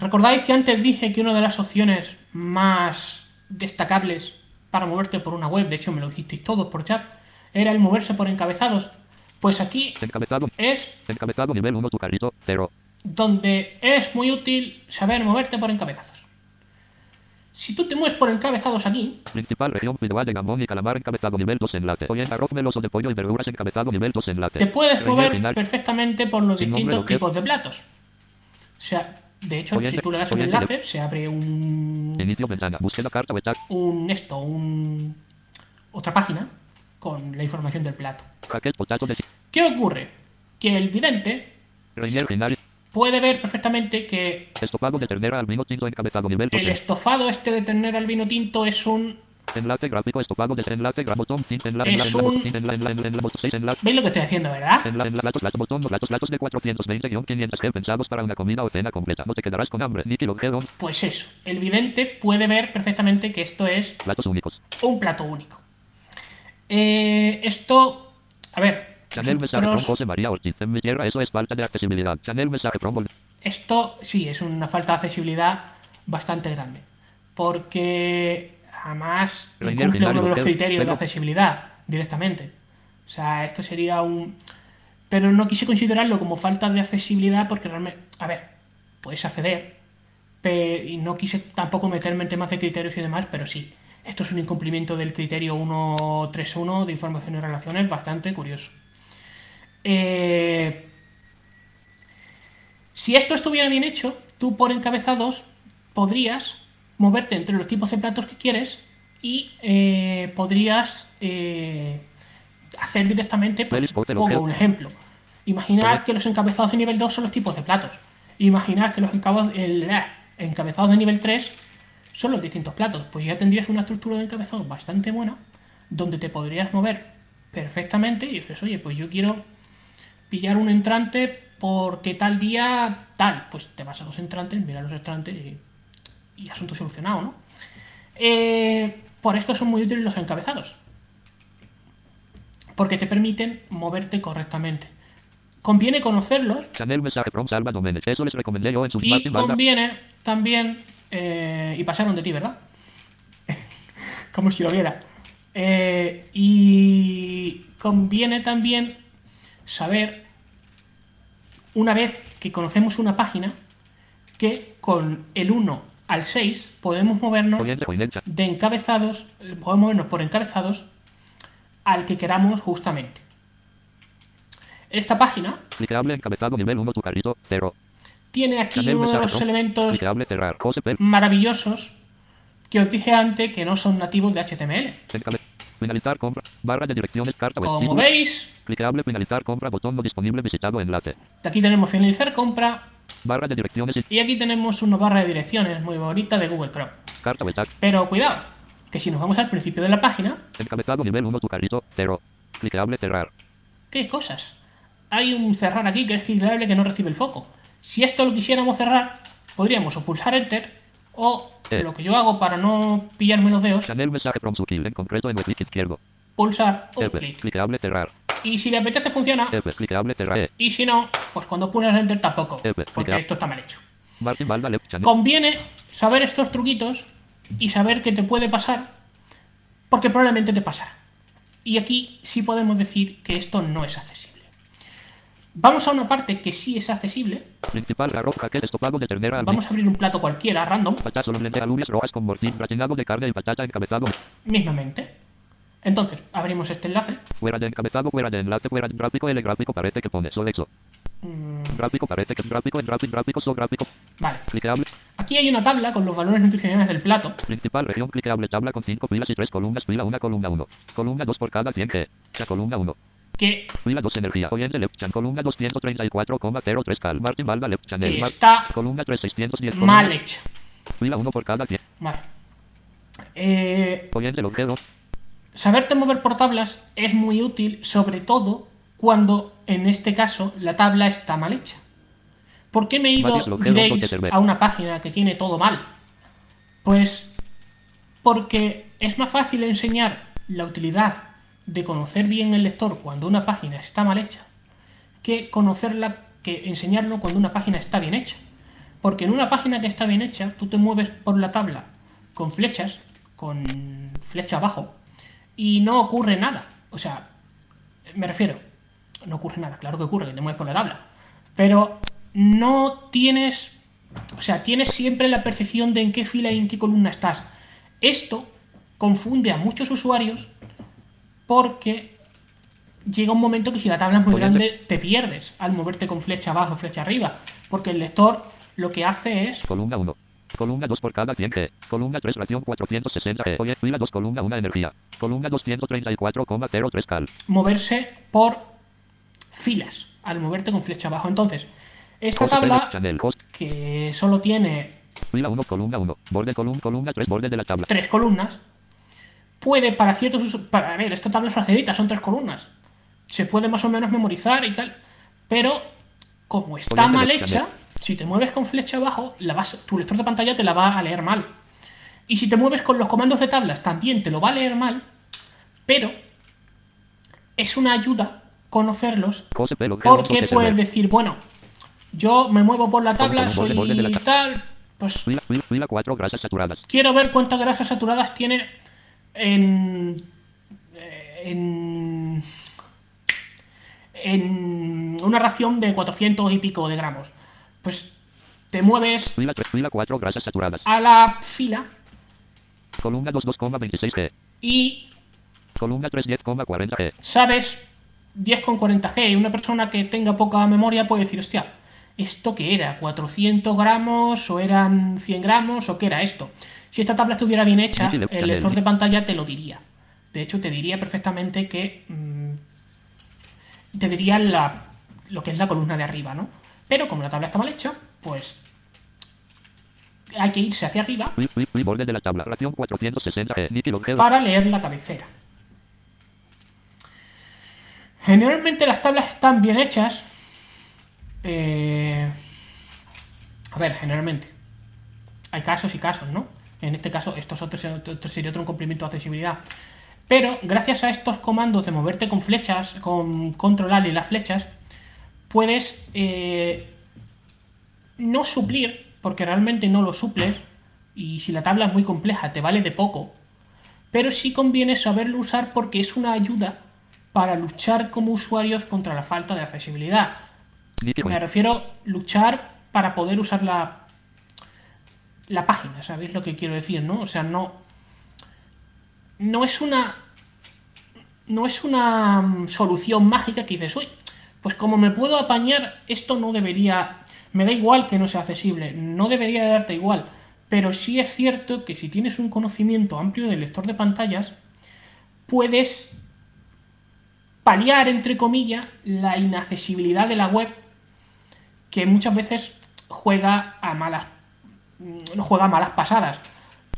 ¿recordáis que antes dije que una de las opciones más destacables para moverte por una web, de hecho me lo dijisteis todos por chat, era el moverse por encabezados? Pues aquí Encabezado. es Encabezado nivel 1 tu carrito. 0. donde es muy útil saber moverte por encabezazos. Si tú te mueves por encabezados aquí, Principal región fideuá de gamón y calamar encabezado nivel 2 enlace. Oye, arroz meloso de pollo y verduras encabezado nivel 2 enlace. te puedes mover perfectamente por los distintos tipos de platos. O sea, de hecho, Oyente- si tú le das un oyente enlace, se abre un, Inicio ventana. Búsqueda carta web un esto, un otra página con la información del plato. Potato de ¿Qué ocurre? Que el vidente Reiner final. puede ver perfectamente que Estofado de ternera al vino tinto encabezado nivel 2. el estofado este de tener al vino tinto es un Enlace gráfico estofado de enlace gra botón sin enlace enlace enlace enlace enlace 6 enlace ¿Veis lo que estoy haciendo, verdad? enlace enlace platos botón platos platos de 420-500 G pensados para una comida o cena completa. No te quedarás con hambre. Ni kilo G Pues eso, el vidente puede ver perfectamente que esto es platos únicos. un plato único. Eh, esto, a ver, Chanel mensaje from José María Ortiz. En mi tierra eso es falta de accesibilidad. Chanel mensaje Vol- esto sí es una falta de accesibilidad bastante grande, porque además Reiner, incumple uno de los pero- criterios de pero- accesibilidad directamente. O sea, esto sería un... Pero no quise considerarlo como falta de accesibilidad porque realmente, a ver, puedes acceder, pe- y no quise tampoco meterme en temas de criterios y demás, pero sí, esto es un incumplimiento del criterio 131 de información y relaciones bastante curioso. Eh, si esto estuviera bien hecho, tú por encabezados podrías moverte entre los tipos de platos que quieres y eh, podrías eh, hacer directamente, pues, pongo un ejemplo. Imaginad que los encabezados de nivel 2 son los tipos de platos. Imaginad que los eh, encabezados de nivel 3 son los distintos platos. Pues ya tendrías una estructura de encabezados bastante buena donde te podrías mover perfectamente y dices, oye, pues yo quiero pillar un entrante porque tal día tal. Pues te vas a los entrantes, miras los entrantes y, y asunto solucionado, ¿no? Eh, por esto son muy útiles los encabezados. Porque te permiten moverte correctamente. Conviene conocerlos. Eso les recomendé yo en su y conviene también. eh, y pasaron de ti, ¿verdad? *laughs* Como si lo viera. Eh, y conviene también saber, una vez que conocemos una página, que con el 1 al 6 podemos movernos de encabezados, podemos movernos por encabezados al que queramos justamente. Esta página encabezado nivel 1 tu carrito. 0. tiene aquí Chanel uno de los elementos cerrar. Maravillosos que os dije antes que no son nativos de HTML. Encabe- Finalizar compra. Barra de direcciones carta. Como Título. veis, Clicable finalizar compra. Botón no disponible visitado enlace. aquí tenemos finalizar compra Barra de direcciones y aquí tenemos una barra de direcciones muy bonita de Google Chrome. carta tag. Pero cuidado, que si nos vamos al principio de la página, Encabezado nivel 1 tu carrito. 0. Clicable cerrar. ¿qué cosas? Hay un cerrar aquí que es clicable que no recibe el foco. Si esto lo quisiéramos cerrar, podríamos o pulsar Enter o Eh. lo que yo hago para no pillarme los dedos, Channel mensaje from Sutil, en concreto en el clic izquierdo. pulsar F, clic. clicable cerrar. Y si le apetece funciona, y si no, pues cuando pulsas Enter tampoco, porque esto está mal hecho. Conviene saber estos truquitos y saber que te puede pasar, porque probablemente te pasará. Y aquí sí podemos decir que esto no es accesible. Vamos a una parte que sí es accesible. Principal arroz jaque estofado de ternera al Vamos a abrir un plato cualquiera, random, Patatas solo lentejas alubias rojas con morcín, gratinado de carne y patata encabezado. mismamente. Entonces, abrimos este enlace. Fuera de encabezado, fuera de enlace, fuera de gráfico, el gráfico parece que pone Sodexo. Mm, Gráfico parece que gráfico, en gráfico, gráfico, so gráfico. vale. Clicable. Aquí hay una tabla con los valores nutricionales del plato. Principal región clicable tabla con 5 filas y 3 columnas. Fila 1, columna 1. Columna 2 por cada 100 G. Ya columna 1. Que, Fila 2 energía. Columna 234,03 cal. Martin Valda left channel. que está Columna 3 610. columna- mal hecha. Fila 1 por cada 100. Vale. Eh, Oyente log G2. Saberte mover por tablas es muy útil, sobre todo cuando, en este caso, la tabla está mal hecha. ¿Por qué me he ido, diréis, a una página que tiene todo mal? Pues porque es más fácil enseñar la utilidad de conocer bien el lector cuando una página está mal hecha que conocerla, que enseñarlo cuando una página está bien hecha. Porque en una página que está bien hecha, tú te mueves por la tabla con flechas, con flecha abajo, y no ocurre nada. O sea, me refiero, no ocurre nada, claro que ocurre, que te mueves por la tabla. Pero no tienes, o sea, tienes siempre la percepción de en qué fila y en qué columna estás. Esto confunde a muchos usuarios porque llega un momento que si la tabla es muy grande te pierdes al moverte con flecha abajo, flecha arriba, porque el lector lo que hace es Columna 1. Columna 2 por cada 100 G. Columna 3 ración 460 G. Oye, fila 2 columna 1 energía. Columna 234,03 cal. moverse por filas al moverte con flecha abajo. Entonces, esta tabla que solo tiene Fila 1 columna 1. Borde columna columna 3 borde de la tabla. tres columnas, puede para ciertos usos, para a ver, esta tabla es facilita, son tres columnas. Se puede más o menos memorizar y tal, pero como está mal hecha. Si te mueves con flecha abajo, la vas, tu lector de pantalla te la va a leer mal. Y si te mueves con los comandos de tablas, también te lo va a leer mal, pero es una ayuda conocerlos porque puedes decir, bueno, yo me muevo por la tabla, soy tal, pues Fila, fila, fila 4 grasas saturadas. quiero ver cuántas grasas saturadas tiene en. en. en una ración de 400 y pico de gramos. Pues te mueves Fila 3, fila 4 grasas saturadas. a la fila Columna 2 2,26 G. y Columna 3 10,40 G. sabes 10,40G y una persona que tenga poca memoria puede decir, hostia, ¿esto qué era? ¿400 gramos o eran 100 gramos o qué era esto? Si esta tabla estuviera bien hecha, el lector de pantalla te lo diría. De hecho, te diría perfectamente que... mm, te diría la, lo que es la columna de arriba, ¿no? Pero como la tabla está mal hecha, pues hay que irse hacia arriba borde de la tabla. Ración 460 G. Niki log G2. para leer la cabecera. Generalmente las tablas están bien hechas. Eh, a ver, generalmente. Hay casos y casos, ¿no? En este caso, esto, es otro, esto sería otro cumplimiento de accesibilidad. Pero gracias a estos comandos de moverte con flechas, con controlar y las flechas, puedes eh, no suplir, porque realmente no lo suples, y si la tabla es muy compleja te vale de poco, pero sí conviene saberlo usar porque es una ayuda para luchar como usuarios contra la falta de accesibilidad. Me refiero luchar para poder usar la, la página, ¿sabéis lo que quiero decir, no? O sea, no. No es una. No es una mm, solución mágica que dices, uy, pues como me puedo apañar, esto no debería. Me da igual que no sea accesible, no debería darte igual. Pero sí es cierto que si tienes un conocimiento amplio del lector de pantallas, puedes paliar, entre comillas, la inaccesibilidad de la web que muchas veces juega a malas mm, juega a malas pasadas.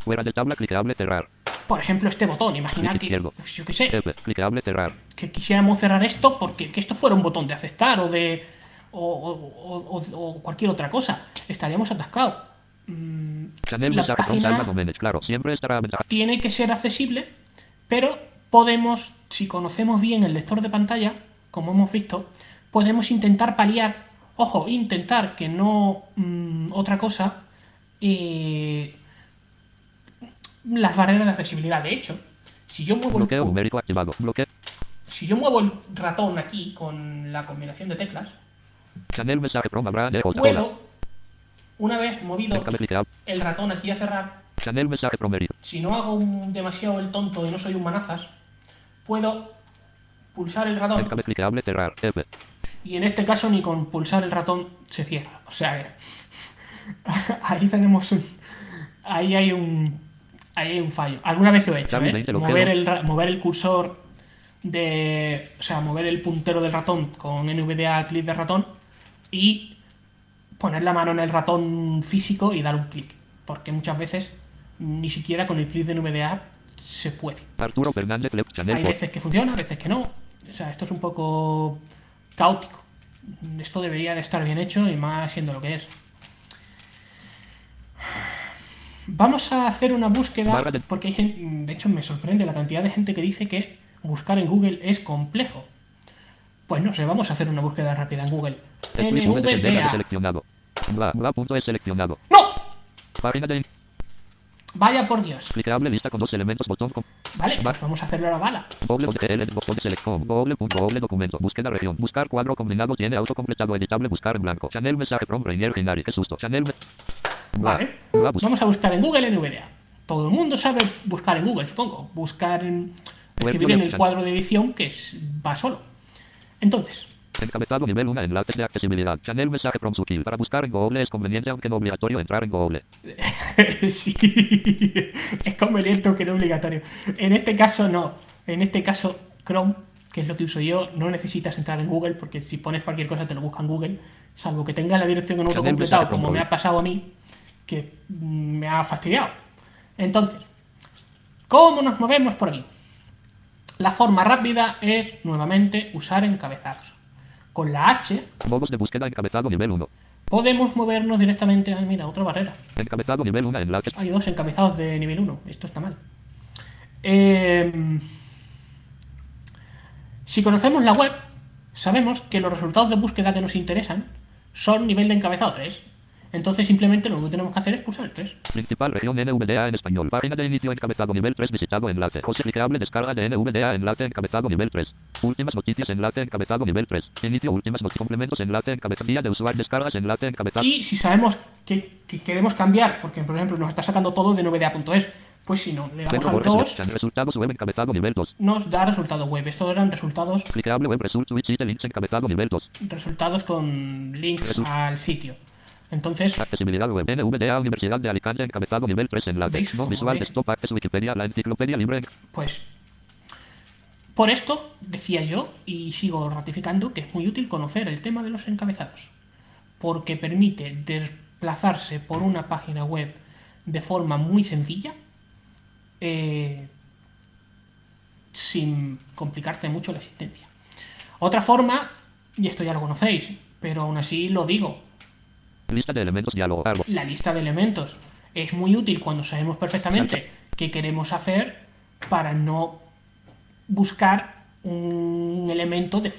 Fuera de tabla clicable cerrar. Por ejemplo, este botón, imaginad que, pues, yo qué sé, F. Clicable cerrar. que quisiéramos cerrar esto porque que esto fuera un botón de aceptar o de o, o- o- o cualquier otra cosa. Estaríamos atascados. Mm, la página-. Claro, siempre estará tiene que ser accesible, pero podemos, si conocemos bien el lector de pantalla, como hemos visto, podemos intentar paliar, ojo, intentar que no mm, otra cosa, eh, las barreras de accesibilidad. De hecho, si yo muevo Bloqueo el, numérico activado. Bloqueo. si yo muevo el ratón aquí con la combinación de teclas, mensaje puedo, una vez movido el ratón aquí a cerrar, mensaje from Eric. si no hago un- demasiado el tonto y no soy un manazas, puedo pulsar el ratón cerrar. Y en este caso ni con pulsar el ratón se cierra. O sea *laughs* ahí tenemos un... Ahí hay un... Ahí hay un fallo. Alguna vez lo he hecho, ¿eh? Mover el, mover el cursor de... O sea, mover el puntero del ratón con NVDA clic de ratón y poner la mano en el ratón físico y dar un clic. Porque muchas veces ni siquiera con el clic de NVDA se puede. Arturo Fernández Hay veces que funciona, veces que no. O sea, esto es un poco caótico. Esto debería de estar bien hecho y más siendo lo que es. Vamos a hacer una búsqueda porque hay gente, de hecho me sorprende la cantidad de gente que dice que buscar en Google es complejo. Pues no sé, vamos a hacer una búsqueda rápida en Google. Seleccionado. Seleccionado. ¡No! Página de Vaya por Dios. clicable lista con dos elementos botón con Vale, Va- pues vamos a hacerlo a la bala. doble botón de select com, doble punto doble documento búsqueda región buscar cuadro combinado tiene autocompletado editable buscar en blanco channel mensaje from Rainier Hinari qué susto bla, Vale. Vamos a buscar en Google NVDA. Todo el mundo sabe buscar en Google, supongo. Buscar en. Escribir en el cuadro de edición que es, va solo. Entonces, encabezado nivel 1 enlaces de accesibilidad channel mensaje from Sutil para buscar en Google es conveniente aunque no obligatorio entrar en Google *laughs* sí, es conveniente aunque no obligatorio. En este caso no. En este caso, Chrome, que es lo que uso yo, no necesitas entrar en Google porque si pones cualquier cosa te lo busca en Google, salvo que tengas la dirección en autocompletado, como me ha pasado a mí, que me ha fastidiado. Entonces, ¿cómo nos movemos por aquí? La forma rápida es nuevamente usar encabezados. Con la H modos de búsqueda encabezado nivel 1 podemos movernos directamente mira, otra barrera. encabezado nivel 1 enlaces Hay dos encabezados de nivel 1. Esto está mal. Eh, si conocemos la web, sabemos que los resultados de búsqueda que nos interesan son nivel de encabezado 3. Entonces simplemente lo que tenemos que hacer es pulsar el 3. Principal región NVDA en español. Página de inicio encabezado nivel 3 visitado enlace. José clicable descarga de NVDA enlace encabezado nivel 3. Últimas noticias enlace encabezado nivel 3. Inicio últimas noticias complementos enlace encabezado guía de usuario descargas enlace encabezado. Y si sabemos que, que queremos cambiar, porque por ejemplo nos está sacando todo de nvda.es, pues si no, le damos al Borges 2, Search, resultados web encabezado nivel 2. nos da resultado web. Estos eran resultados Clicable web result switch links encabezado nivel 2. resultados con links al sitio. Entonces, Accesibilidad web NVDA Universidad de Alicante encabezado nivel 3 enlace. ¿Veis? No visual Joder. desktop access Wikipedia la enciclopedia libre pues por esto decía yo y sigo ratificando que es muy útil conocer el tema de los encabezados, porque permite desplazarse por una página web de forma muy sencilla, eh, sin complicarte mucho la existencia. Otra forma, y esto ya lo conocéis, pero aún así lo digo, lista de elementos diálogo árbol. la lista de elementos es muy útil cuando sabemos perfectamente qué queremos hacer para no buscar un elemento de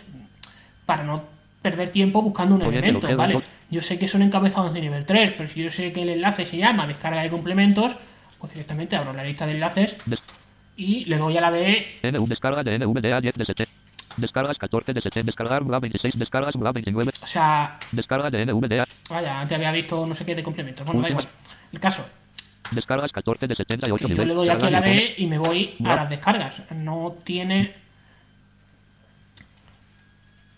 para no perder tiempo buscando un elemento, ¿vale? Yo sé que son encabezados de nivel 3, pero si yo sé que el enlace se llama descarga de complementos, pues directamente abro la lista de enlaces Des- y le doy a la de NV descarga de NVDA 10 de 7. Descargas 14 de 7. Descargar bla 26. Descargas bla 29. o sea, Descarga de NVDA. vaya, antes había visto no sé qué de complementos, bueno, da igual. El caso, Descargas 14 de 78 Yo nivel. le doy aquí a la B y me voy a las descargas. No tiene.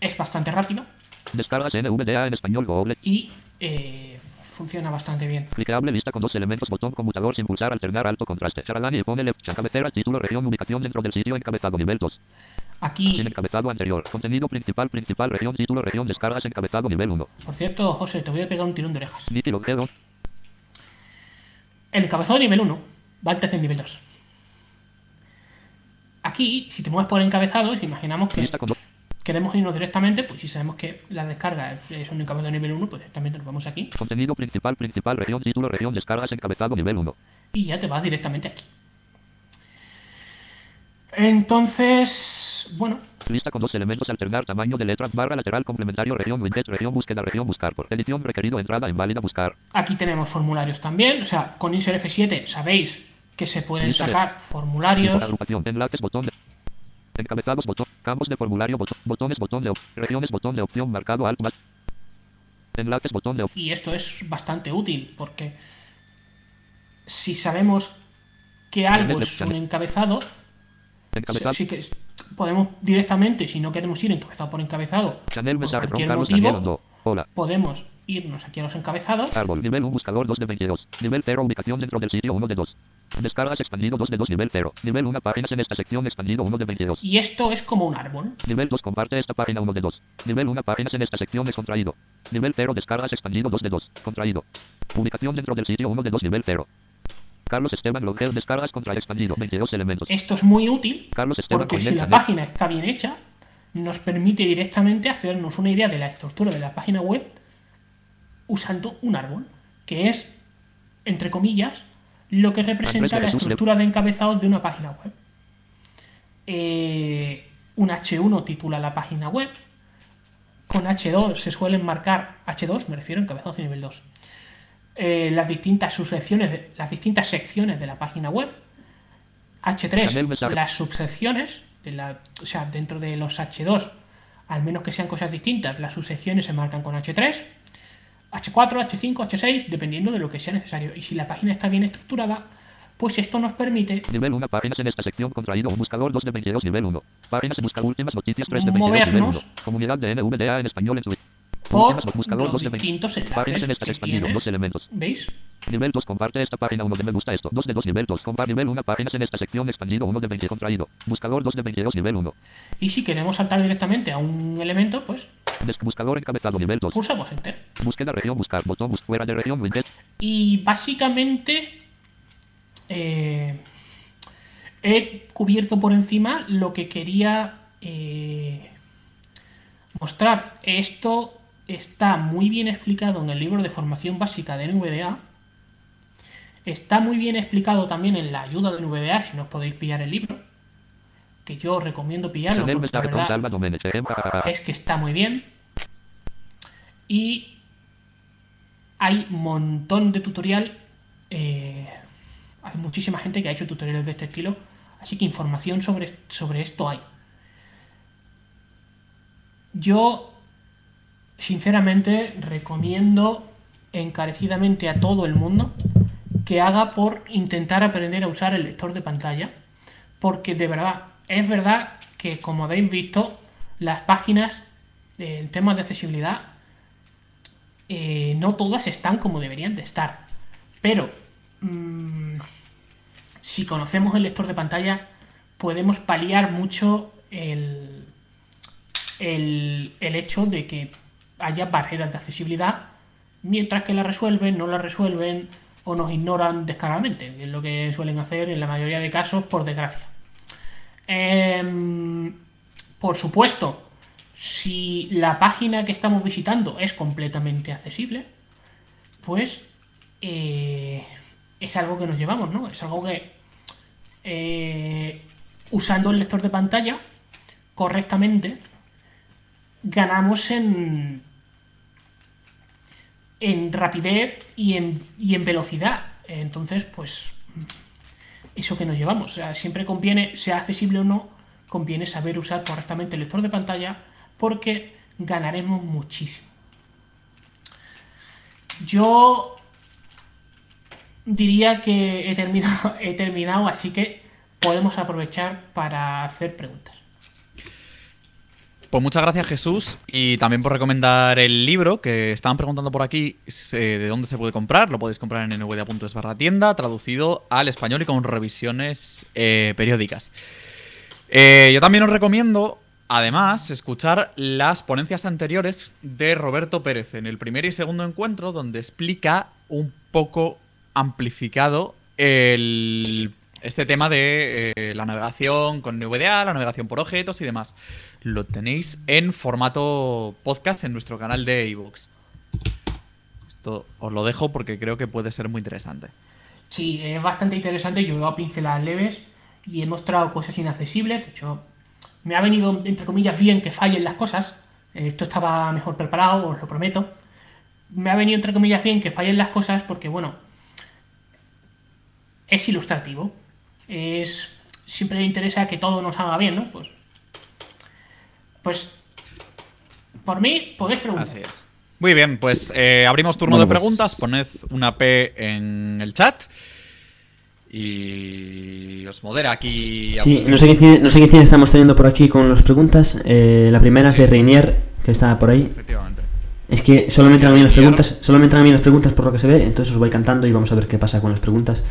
Es bastante rápido Descargas NVDA en español Google. y eh, funciona bastante bien. Clicable lista con dos elementos, botón conmutador sin pulsar, alternar alto contraste. Charalani y pone left, cabecera, título, región, ubicación dentro del sitio, encabezado nivel 2. Aquí, Sin encabezado anterior. Contenido principal, principal, región, título, región, descargas, encabezado nivel 1. por cierto, José, te voy a pegar un tirón de orejas. Nítido, G2. El encabezado nivel 1 va antes del nivel 2. Aquí, si te mueves por encabezados, imaginamos que queremos irnos directamente, pues si sabemos que la descarga es, es un encabezado nivel 1, pues directamente nos vamos aquí Contenido principal, principal, región, título, región, descargas, encabezado, nivel 1. y ya te vas directamente aquí. Entonces, bueno, Lista con dos elementos, alternar tamaño de letra, barra lateral, complementario, región, widget, región, búsqueda, región, buscar por. Edición, requerido, entrada, inválida, buscar. aquí tenemos formularios también, o sea, con Insert F7 sabéis que se pueden Lista de- sacar Tipo, formularios, agrupación, enlaces, botón de... Encabezados, botón, campos de formulario, botón, botones, botón de... op- regiones, botón de opción, marcado, más. Enlaces, botón de... op- y esto es bastante útil porque si sabemos que algo es un encabezado, Encabezado. sí que podemos directamente, si no queremos ir encabezado por encabezado, Channel, por mensaje, from cualquier motivo. Hola. podemos irnos aquí a los encabezados Árbol, nivel 1, buscador 2 de 22. Nivel 0, ubicación dentro del sitio 1 de 2. Descargas expandido 2 de 2, nivel 0. Nivel 1, páginas en esta sección expandido 1 de 22. y esto es como un árbol. Nivel 2, comparte esta página 1 de 2. Nivel 1, páginas en esta sección es contraído. Nivel 0, descargas expandido 2 de 2. Contraído. Ubicación dentro del sitio 1 de 2, nivel 0. Carlos Esteban Logel, descargas contra expandido 22 elementos. Esto es muy útil Carlos Esteban porque si la página está bien hecha, nos permite directamente hacernos una idea de la estructura de la página web usando un árbol, que es, entre comillas, lo que representa la estructura de encabezados de una página web. Eh, un H1 titula la página web, con H2 se suelen marcar, H2 me refiero a encabezados de nivel 2, eh, las distintas subsecciones, de- las distintas secciones de la página web, H3 Channel mensaje. las subsecciones, la, o sea, dentro de los H2, al menos que sean cosas distintas, las subsecciones se marcan con H3, H4, H5, H6, dependiendo de lo que sea necesario. Y si la página está bien estructurada, pues esto nos permite Nivel 1, páginas en esta sección contraído. Un buscador 2 de 22, nivel 1. Páginas en buscar últimas noticias 3 de 22, nivel Movernos. 1. Comunidad de NVDA en español en Twitter. Por buscador los 2 de 20. distintos enlaces Páginas en estas que expandido, dos elementos. ¿Veis? Nivel 2, comparte esta página 1 de me gusta esto. 2 de 2, nivel 2. Comparte nivel 1, páginas en esta sección expandido 1 de 20 contraído. Buscador 2 de 22, nivel 1. Y si queremos saltar directamente a un elemento, pues buscador encabezado, nivel 2. pulsamos Enter. Búsqueda región, buscar, botón, bus fuera de región, widget. Y básicamente eh, he cubierto por encima lo que quería eh, mostrar. Esto está muy bien explicado en el libro de formación básica de NVDA. Está muy bien explicado también en la ayuda de NVDA, si no os podéis pillar el libro. Que yo os recomiendo pillarlo. Porque la verdad jajaja. es que está muy bien. Y hay un montón de tutorial. eh, hay muchísima gente que ha hecho tutoriales de este estilo. Así que información sobre, sobre esto hay. Yo, sinceramente, recomiendo encarecidamente a todo el mundo que haga por intentar aprender a usar el lector de pantalla. Porque de verdad, es verdad que como habéis visto, las páginas en temas de accesibilidad eh, no todas están como deberían de estar. Pero mm, si conocemos el lector de pantalla, podemos paliar mucho el, el, el hecho de que haya barreras de accesibilidad, mientras que la resuelven, no la resuelven o nos ignoran descaradamente, que es lo que suelen hacer en la mayoría de casos, por desgracia. Em, por supuesto, si la página que estamos visitando es completamente accesible, pues eh, es algo que nos llevamos, ¿no? Es algo que eh, usando el lector de pantalla correctamente ganamos en en rapidez y en, y en velocidad. Entonces, pues eso que nos llevamos. Siempre conviene, sea accesible o no, conviene saber usar correctamente el lector de pantalla porque ganaremos muchísimo. Yo diría que he terminado, *laughs* he terminado, así que podemos aprovechar para hacer preguntas. Pues muchas gracias Jesús y también por recomendar el libro que estaban preguntando por aquí de dónde se puede comprar. Lo podéis comprar en nvda.es barra tienda, traducido al español y con revisiones eh, periódicas. Eh, yo también os recomiendo, además, escuchar las ponencias anteriores de Roberto Pérez en el primer y segundo encuentro, donde explica un poco amplificado el, este tema de eh, la navegación con NVDA, la navegación por objetos y demás. Lo tenéis en formato podcast en nuestro canal de iVoox. Esto os lo dejo porque creo que puede ser muy interesante. Sí, es bastante interesante. Yo he dado pinceladas leves y he mostrado cosas inaccesibles. De hecho, me ha venido, entre comillas, bien que fallen las cosas. Esto estaba mejor preparado, os lo prometo. Me ha venido, entre comillas, bien que fallen las cosas porque, bueno, es ilustrativo. Es. Siempre le interesa que todo nos haga bien, ¿no? Pues. Pues. Por mí, podéis preguntar. Así es. Muy bien, pues eh, abrimos turno Bueno, de pues- preguntas. Poned una P en el chat. Y os modera aquí. Sí, no sé, qué, cine- no sé qué cine estamos teniendo por aquí con las preguntas. Eh, la primera es de Reinier, que está por ahí. Efectivamente. Es que solo me entran a mí las preguntas, solo me entran a mí las preguntas por lo que se ve, entonces os voy cantando y vamos a ver qué pasa con las preguntas.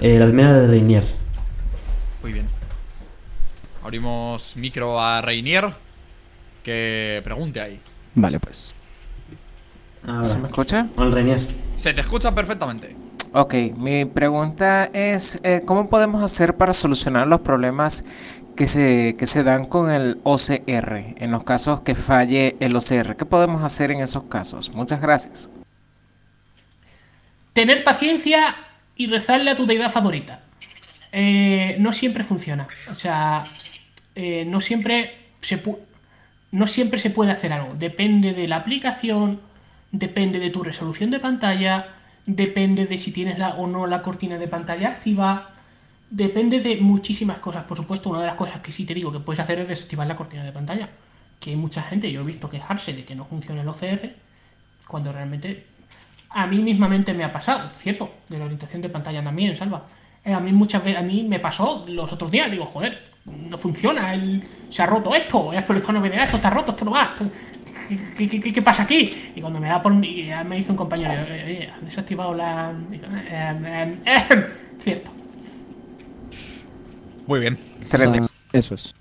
Eh, la primera de Reinier. Muy bien. Abrimos micro a Reinier. Que pregunte ahí. Vale, pues. ¿Se me escucha? Hola Reinier. Se te escucha perfectamente. Ok, mi pregunta es, eh, ¿cómo podemos hacer para solucionar los problemas que se, que se dan con el OCR en los casos que falle el OCR? ¿Qué podemos hacer en esos casos? Muchas gracias. Tener paciencia y rezarle a tu deidad favorita. Eh, no siempre funciona. O sea, eh, no siempre se no siempre se puede hacer algo. Depende de la aplicación, depende de tu resolución de pantalla, depende de si tienes la, o no la cortina de pantalla activa, depende de muchísimas cosas. Por supuesto, una de las cosas que sí te digo que puedes hacer es desactivar la cortina de pantalla. Que hay mucha gente, yo he visto quejarse de que no funciona el OCR, cuando realmente a mí mismamente me ha pasado, cierto, de la orientación de pantalla también, Salva. Eh, a mí muchas veces, a mí me pasó los otros días, digo, joder, no funciona, el- se ha roto esto, he actualizado novedad, esto está roto, esto no va, esto- ¿qué, qué- qué- qué pasa aquí? Y cuando me da por mí, ya me dice un compañero, "Eh, eh, han desactivado la... eh, eh, eh, cierto. Muy bien. Excelente. Eso es.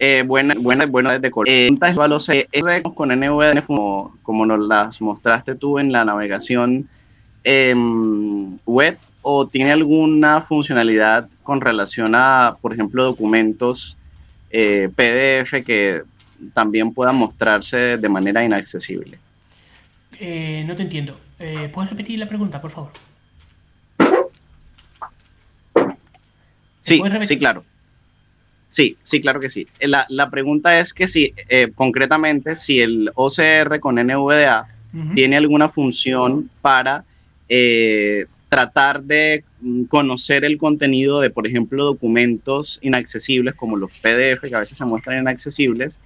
Eh, buena, buena, buena desde Colombia. Eh, preguntas igual, o sea, ¿es con NVDA como, como nos las mostraste tú en la navegación em, web o tiene alguna funcionalidad con relación a, por ejemplo, documentos eh, PDF que también puedan mostrarse de manera inaccesible? Eh, no te entiendo. Eh, ¿Puedes repetir la pregunta, por favor? Sí, sí, claro. Sí, sí, claro que sí. La, la pregunta es que si, eh, concretamente, si el OCR con NVDA tiene alguna función para eh, tratar de conocer el contenido de, por ejemplo, documentos inaccesibles como los PDF, que a veces se muestran inaccesibles,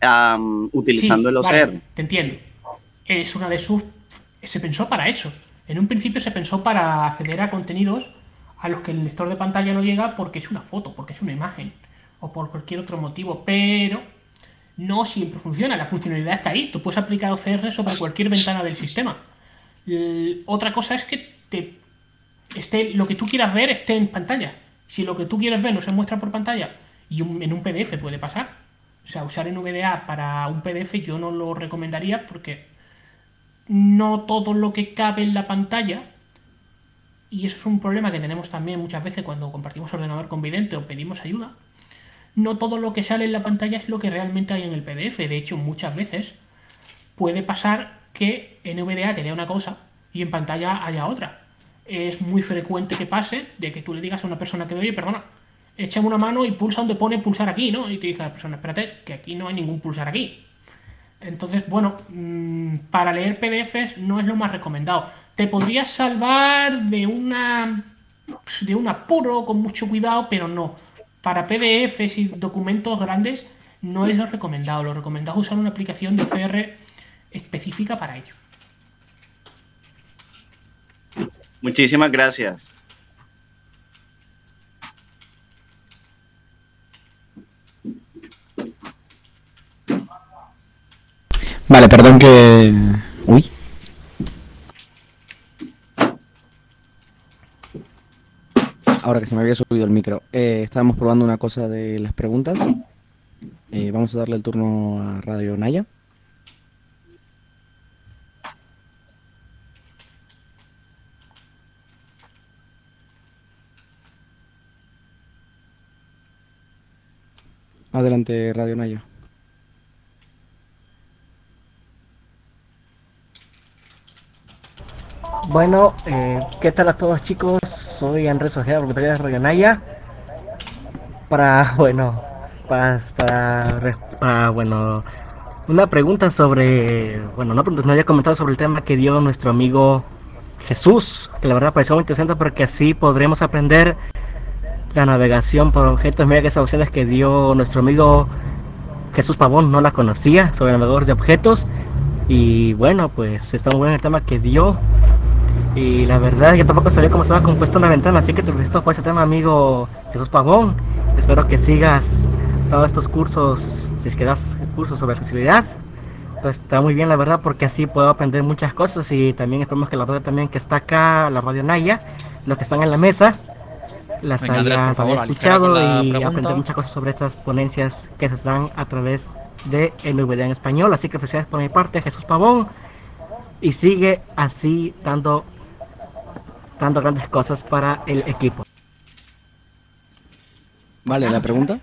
am, utilizando Sí, el vale, OCR. te entiendo. Es una de sus. Se pensó para eso. En un principio se pensó para acceder a contenidos a los que el lector de pantalla no llega porque es una foto, porque es una imagen o por cualquier otro motivo, pero no siempre funciona. La funcionalidad está ahí. Tú puedes aplicar OCR sobre cualquier ventana del sistema. L- otra cosa es que te esté, lo que tú quieras ver esté en pantalla. Si lo que tú quieres ver no se muestra por pantalla y en un PDF puede pasar. O sea, usar NVDA para un PDF yo no lo recomendaría porque no todo lo que cabe en la pantalla, y eso es un problema que tenemos también muchas veces cuando compartimos ordenador con vidente o pedimos ayuda, no todo lo que sale en la pantalla es lo que realmente hay en el PDF. De hecho, muchas veces puede pasar que NVDA te lea una cosa y en pantalla haya otra. Es muy frecuente que pase de que tú le digas a una persona que oye, perdona, échame una mano y pulsa donde pone pulsar aquí, ¿no? Y te dice la persona, espérate, que aquí no hay ningún pulsar aquí. Entonces, bueno, mm, para leer PDFs no es lo más recomendado. Te podrías salvar de una de un apuro con mucho cuidado, pero no. Para PDFs y documentos grandes no es lo recomendado. Lo recomendado es usar una aplicación de OCR específica para ello. Muchísimas gracias. Vale, perdón que. Uy. Ahora que se me había subido el micro. Eh, estábamos probando una cosa de las preguntas. Eh, vamos a darle el turno a Radio Naya. Adelante, Radio Naya. Bueno, eh, ¿qué tal a todos chicos? Soy Andrés Ojeda, propietario de Radio Naya. Para, *laughs* bueno, para, para, bueno, una pregunta sobre, bueno, no, no había comentado sobre el tema que dio nuestro amigo Jesús, que la verdad pareció muy interesante porque así podremos aprender la navegación por objetos. Mira que esas opciones que dio nuestro amigo Jesús Pavón no las conocía sobre navegador de objetos. Y bueno, pues está muy bueno el tema que dio. Y la verdad, yo tampoco sabía cómo estaba compuesta una ventana, así que te felicito por ese tema, amigo Jesús Pavón. Espero que sigas todos estos cursos, si es que das cursos sobre accesibilidad. Pues está muy bien, la verdad, porque así puedo aprender muchas cosas y también esperemos que la radio también que está acá, la radio Naya, los que están en la mesa, las Venga, Andrés, hayan por favor, escuchado la y aprender muchas cosas sobre estas ponencias que se dan a través de NVDA en español. Así que felicidades por mi parte, Jesús Pavón. Y sigue así dando, dando grandes cosas para el equipo. Vale, la pregunta.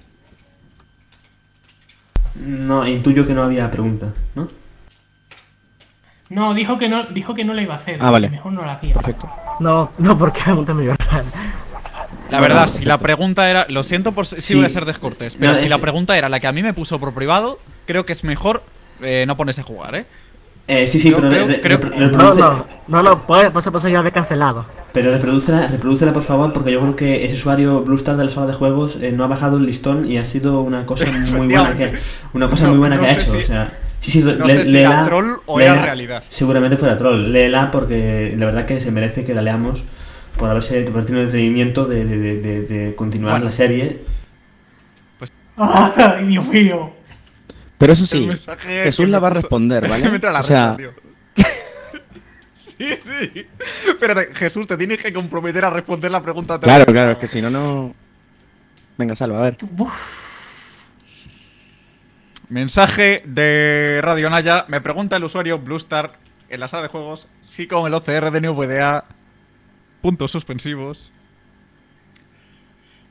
No, intuyo que no había pregunta, ¿no? No, dijo que no, dijo que no la iba a hacer. Ah, vale. Mejor no la hacía. Perfecto. No, no, porque pregunta mi verdad. La verdad, si la pregunta era. Lo siento por si Sí. voy a ser descortés, pero No, si es la pregunta era la que a mí me puso por privado, creo que es mejor eh, no ponerse a jugar, ¿eh? Eh, sí, sí, Yo pero, creo- re- creo- repro- No, reproduce, no, no, no, pues, por eso ya lo he cancelado. pero reprodúcela, reprodúcela, por favor, porque yo creo que ese usuario Bluestar de la sala de juegos eh, no ha bajado el listón y ha sido una cosa *laughs* muy buena que, una cosa No- muy buena no que ha hecho. si- o sea, sí, sí, no le- sé si era troll o era realidad. Seguramente fuera troll. Léela porque la verdad que se merece que la leamos por haberse tenido el entretenimiento de, de, de, de- de continuar Bueno. la serie. *laughs* ¡Ay, Dios mío! Pero eso sí, mensaje Jesús la va a responder, *laughs* ¿vale? Me entra la o sea, risa, tío. *laughs* sí, sí. Espérate, Jesús, te tienes que comprometer a responder la pregunta. claro, claro, es que si no, no. Venga, salva, a ver. Uf, Mensaje de Radio Naya. Me pregunta el usuario Bluestar en la sala de juegos si con el OCR de NVDA. Puntos suspensivos.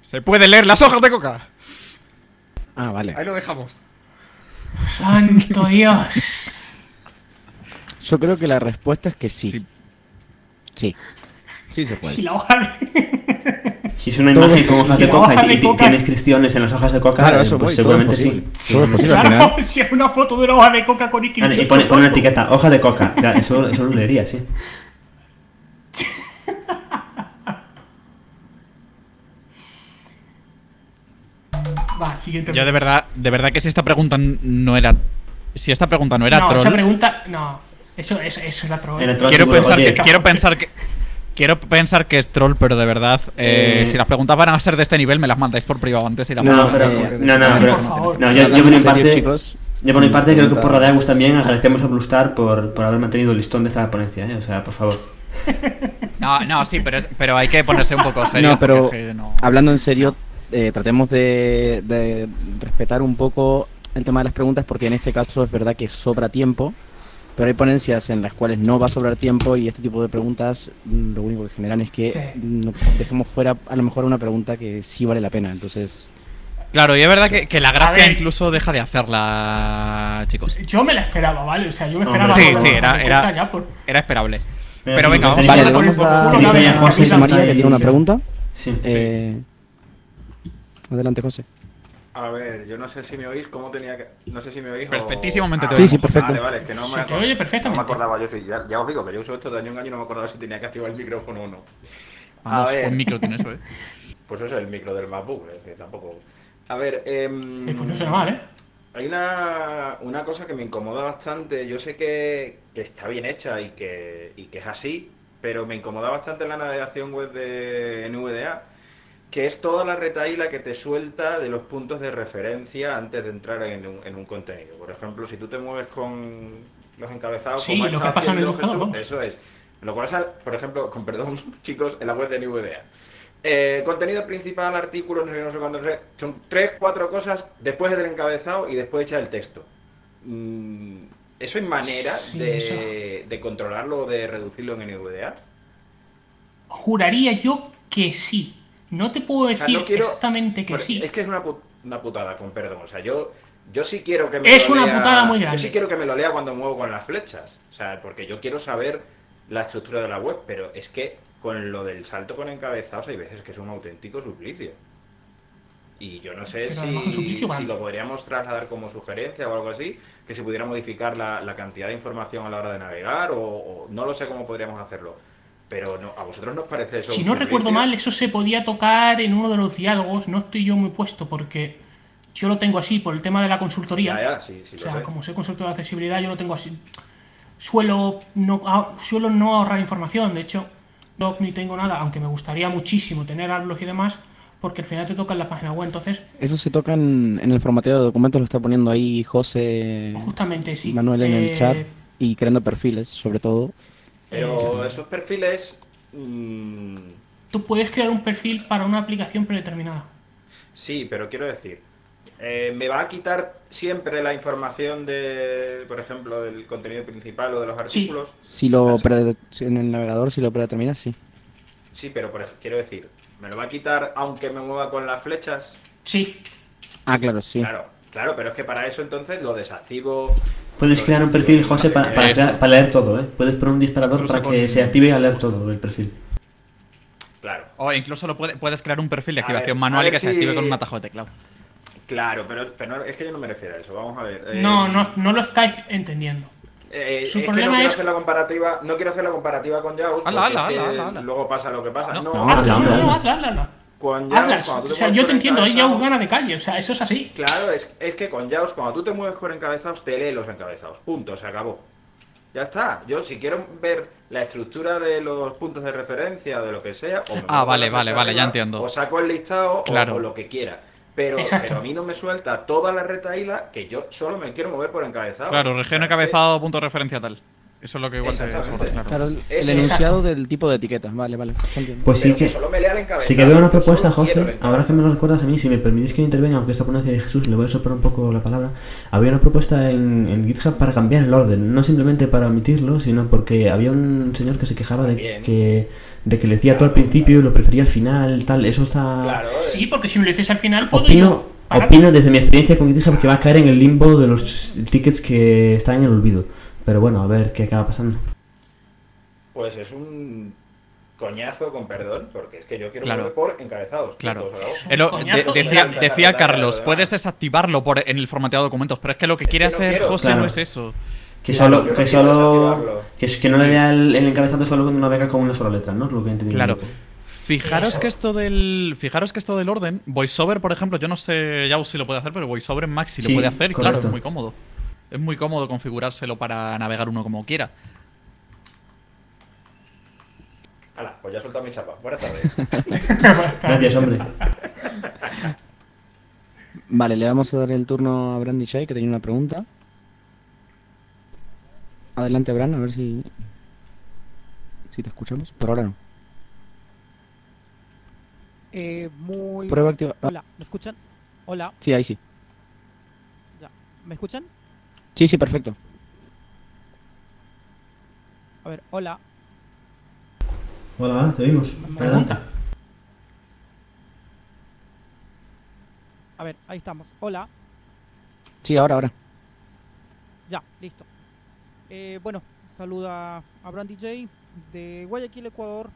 Se puede leer las hojas de coca. Ah, vale. Ahí lo dejamos. ¡Santo *laughs* Dios! Yo creo que la respuesta es que sí. Sí. Sí. Sí, se puede. Si la hoja de... Si es una Todo imagen con hojas de coca y, de y ti- coca. tiene inscripciones en las hojas de coca, Claro, eh, eso pues voy, todo seguramente sí. Todo es posible. Claro, *laughs* si es una foto de una hoja de coca con Ah, inscripción. y pone, pone una etiqueta, hoja de coca. Eso, eso lo leería, sí. Va, siguiente. Yo de verdad, de verdad que si esta pregunta no era. Si esta pregunta no era no, troll. esa pregunta... No, eso, eso, eso era troll. Era troll. quiero seguro, pensar que quiero pensar que quiero pensar que es troll pero de verdad eh, Eh. si las preguntas van a ser de este nivel me las mandáis por privado antes y las No, pero, no, no, pero, por no, yo, yo por mi parte, chicos, yo por mi parte creo que por Radiagus también agradecemos a Bluestar por, por haber mantenido el listón de esta ponencia, ¿eh? o sea, por favor. no no sí pero es- pero hay que ponerse un poco serio No, pero no- hablando en serio, eh, tratemos de, de respetar un poco el tema de las preguntas porque en este caso es verdad que sobra tiempo, pero hay ponencias en las cuales no va a sobrar tiempo y este tipo de preguntas mm, lo único que generan es que Sí. no- dejemos fuera a lo mejor una pregunta que sí vale la pena. Entonces, claro y es verdad que, que la gracia ver. incluso deja de hacerla chicos Yo me la esperaba, ¿vale? O sea, yo me esperaba... hombre. Sí, sí, era- era- por- esperable Pero Pero sí, venga, vamos vale, vamos a tenéis ahí a José María que tiene una pregunta. Sí. Eh, adelante, José. A ver, yo no sé si me oís, ¿cómo tenía que...? No sé si me oís o- Perfectísimamente te Sí, oímos. sí, perfecto. Vale, vale, es que no me, oye no perfectamente. me acordaba yo, sí, ya, ya os digo que yo uso esto de año en año y no me acordaba si tenía que activar el micrófono o no. vamos A buen micro tiene eso eh *laughs* Pues eso es el micro del MacBook, es que tampoco... A ver, em, Eh, pues no suena mal, ¿eh? Hay una, una cosa que me incomoda bastante. Yo sé que, que está bien hecha y que, y que es así, pero me incomoda bastante la navegación web de NVDA, que es toda la retaíla que te suelta de los puntos de referencia antes de entrar en un, en un contenido. Por ejemplo, si tú te mueves con los encabezados, Sí, como lo que pasa en el Jesús, vamos. eso es. Lo cual es, por ejemplo, con perdón, *laughs* chicos, en la web de NVDA. Eh, contenido principal, artículos, no sé, no sé cuánto, no sé, son tres, cuatro cosas después del encabezado y después echar el texto. Mm, ¿Eso es manera Sí, de, de controlarlo o de reducirlo en NVDA? Juraría yo que sí. No te pued O sea, decir no quiero- exactamente que sí. Es que es una, pu- una putada, con perdón. O sea, yo, yo sí quiero que me Es lo una lea- putada muy grande. Yo sí quiero que me lo lea cuando muevo con las flechas. O sea, porque yo quiero saber la estructura de la web, pero es que con lo del salto con encabezados hay veces que es un auténtico suplicio. Y yo no sé si, si lo podríamos trasladar como sugerencia o algo así, que se pudiera modificar la, la cantidad de información a la hora de navegar, o, o no lo sé cómo podríamos hacerlo. Pero no, a vosotros nos parece eso. Si no recuerdo mal, eso se podía tocar en uno de los diálogos. No estoy yo muy puesto porque yo lo tengo así por el tema de la consultoría. Ya, ya, sí, sí o sea, sé. como soy consultor de accesibilidad, yo lo tengo así. Suelo no, ah, suelo no ahorrar información. De hecho, no ni tengo nada, aunque me gustaría muchísimo tener Outlook y demás, porque al final te toca en la página web. Entonces, Eso se toca en, en el formateo de documentos, lo está poniendo ahí José justamente sí. Manuel en el Eh, chat y creando perfiles, sobre todo. Pero esos perfiles. mm, Tú puedes crear un perfil para una aplicación predeterminada. sí, pero quiero decir. eh, ¿Me va a quitar siempre la información de, por ejemplo, del contenido principal o de los artículos? Si lo en el navegador, si lo predeterminas, sí. Sí, pero por ej- quiero decir, ¿me lo va a quitar aunque me mueva con las flechas? Sí. Ah, claro, sí. Claro, claro, pero es que para eso entonces lo desactivo. Puedes crear un perfil, José, para, para, Eso. crear- para leer todo, ¿eh? Puedes poner un disparador Incluso para con- que se active al leer todo el perfil. Claro. O incluso lo puede- puedes crear un perfil de A activación ver, manual a y que se active con un atajo de teclado. Claro, pero, es que yo no me refiero a eso. Vamos a ver. eh, No, no, no lo estáis entendiendo. Eh, Su es que problema no quiero es- hacer la comparativa, no quiero hacer la comparativa con Jaws, Ala, ala, ala, luego pasa lo que pasa. No, no, hazla, no, hazla. Con Jaws, Hazla. cuando tú O sea, yo te entiendo, ahí ya encabezados- gana de calle. O sea, eso es así. Claro, es, es que con Jaws, cuando tú te mueves por encabezados, te lee los encabezados. Punto, se acabó. Ya está. Yo, si quiero ver la estructura de los puntos de referencia, de lo que sea, o me Ah, vale, vale, vale, ya entiendo. O saco el listado o- Claro. o, lo que quiera. Pero a mí no me suelta toda la retaíla que yo solo me quiero mover por encabezado. Claro, región encabezado, punto de referencia tal. Eso es lo que igual te claro. Claro, el, enunciado del tipo de etiquetas. Vale, vale. entiendo. Pues sí que, solo me lea el encabezado. sí que veo una propuesta, José. Ahora que me lo recuerdas a mí, si me permitís que intervenga, aunque esta ponencia de Jesús, le voy a soplar un poco la palabra. Había una propuesta en, en GitHub para cambiar el orden, no simplemente para omitirlo, sino porque había un señor que se quejaba de que, de que le decía todo al principio y lo prefería al final, tal. Eso está. Claro, eh, Sí, porque si me lo dices al final, puedo Opino, yo opino desde mi experiencia con GitHub que va a caer en el limbo de los tickets que están en el olvido. Pero bueno, a ver qué acaba pasando. Pues es un coñazo, con perdón, porque es que yo quiero Claro. por encabezados. Claro. Eh, lo- Coñazo. de- decía, Carlos, puedes desactivarlo por, en el formateado de documentos, pero es que lo que Es quiere que hacer. José Claro. no es eso. Que Claro, solo, que solo, que, es- que no le lea el, el encabezado solo cuando navega con una sola letra, ¿no? Lo que he entendido. Claro. Fijaros que esto del. Fijaros que esto del orden. VoiceOver, por ejemplo, yo no sé ya si lo puede hacer, pero VoiceOver en sí lo puede hacer, y claro, es muy cómodo. Es muy cómodo configurárselo para navegar uno como quiera. Hala, pues ya he soltado mi chapa. Buenas tardes. *laughs* Gracias, hombre. Vale, le vamos a dar el turno a Brandy Shay, que tenía una pregunta. Adelante, Bran, a ver si. Si te escuchamos. Por ahora no. Eh, muy. Prueba activa. Hola, ¿me escuchan? Hola, sí, ahí sí. ya. ¿Me escuchan? Sí, sí, perfecto. A ver, hola. Hola, te oímos. Adelante. A ver, ahí estamos. Hola. Sí, ahora, ahora. Ya, listo. Eh, bueno, saluda a Brandy J de Guayaquil, Ecuador.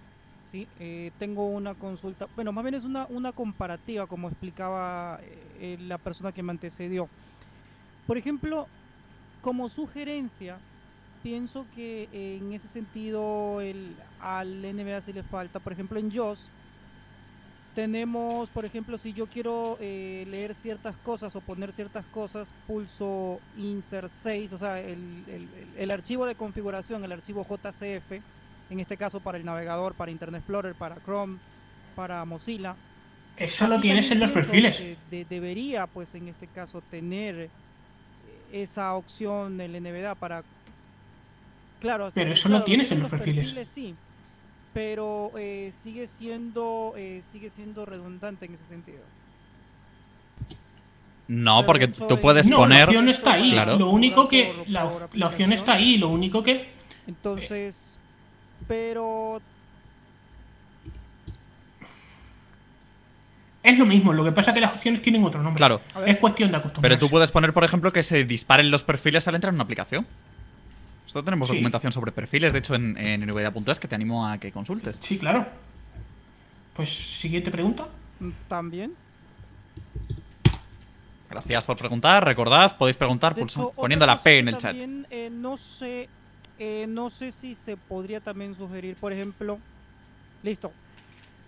Sí, eh, tengo una consulta. Bueno, más bien es una, una comparativa, como explicaba eh, la persona que me antecedió. Por ejemplo, como sugerencia, pienso que en ese sentido el, al NBA sí le falta. Por ejemplo, en JOS tenemos, por ejemplo, si yo quiero eh, leer ciertas cosas o poner ciertas cosas, pulso insert 6, o sea, el, el- el- archivo de configuración, el archivo JCF, en este caso para el navegador, para Internet Explorer, para Chrome, para Mozilla. Eso lo tienes en los perfiles. de- debería, pues en este caso, tener eh, esa opción el NVDA para... Claro, Pero eso claro, lo tienes tiene en los perfiles. Sí, pero eh, sigue siendo eh, sigue siendo redundante en ese sentido. No, Pero porque tú en- puedes no, poner. la opción está ahí. Claro. Lo único que. La, la opción está ahí. Lo único que. Entonces, pero Es lo mismo, lo que pasa es que las opciones tienen otro nombre. Claro. Es cuestión de acostumbrarse. Pero tú puedes poner, por ejemplo, que se disparen los perfiles al entrar en una aplicación. Esto tenemos Sí. documentación sobre perfiles, de hecho, en, en nvidia.es que te animo a que consultes. Sí, claro. Pues, siguiente pregunta. También. Gracias por preguntar. Recordad, podéis preguntar hecho, poniendo la P en el chat. también, eh, no sé, eh, no sé si se podría también sugerir, por ejemplo, listo.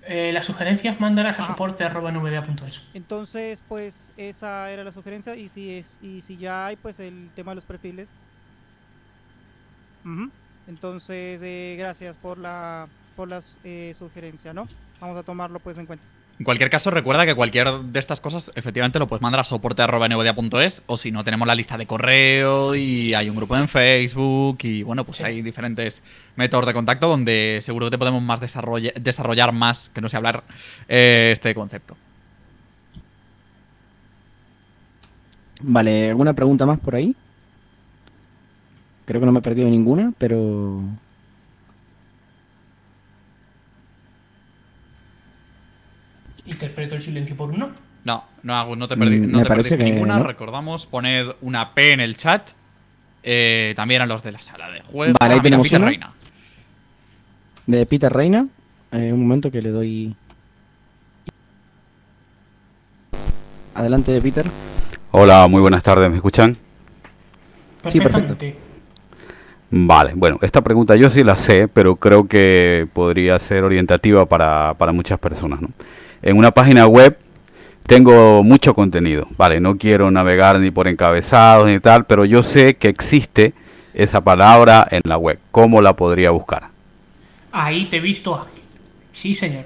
Eh, las sugerencias mándalas a soporte arroba nvda.es. Entonces, pues esa era la sugerencia y si es y si ya hay, pues el tema de los perfiles. Entonces, eh, gracias por la por la eh, sugerencia, ¿no? Vamos a tomarlo pues en cuenta. En cualquier caso, recuerda que cualquier de estas cosas, efectivamente, lo puedes mandar a soporte.nvidia.es o si no, tenemos la lista de correo y hay un grupo en Facebook y bueno, pues hay diferentes métodos de contacto donde seguro que te podemos más desarrolla- desarrollar más, que no sé hablar, eh, este concepto. Vale, ¿alguna pregunta más por ahí? Creo que no me he perdido ninguna, pero... Interpreto el silencio por uno. No, no, hago- no te, perdi- Mm, no te perdiste que ninguna. no. Recordamos, poned una P en el chat. Eh, también a los de la sala de juego. Vale, ahí Ah, mira, tenemos Peter una. Reina. De Peter Reina. Eh, un momento que le doy... Adelante, Peter. Hola, muy buenas tardes, ¿me escuchan? Sí, perfecto. Vale, bueno, esta pregunta yo sí la sé, pero creo que podría ser orientativa para, para muchas personas. ¿no? En una página web tengo mucho contenido, vale, no quiero navegar ni por encabezados ni tal, pero yo sé que existe esa palabra en la web. ¿Cómo la podría buscar? Ahí te he visto ágil. Sí, señor.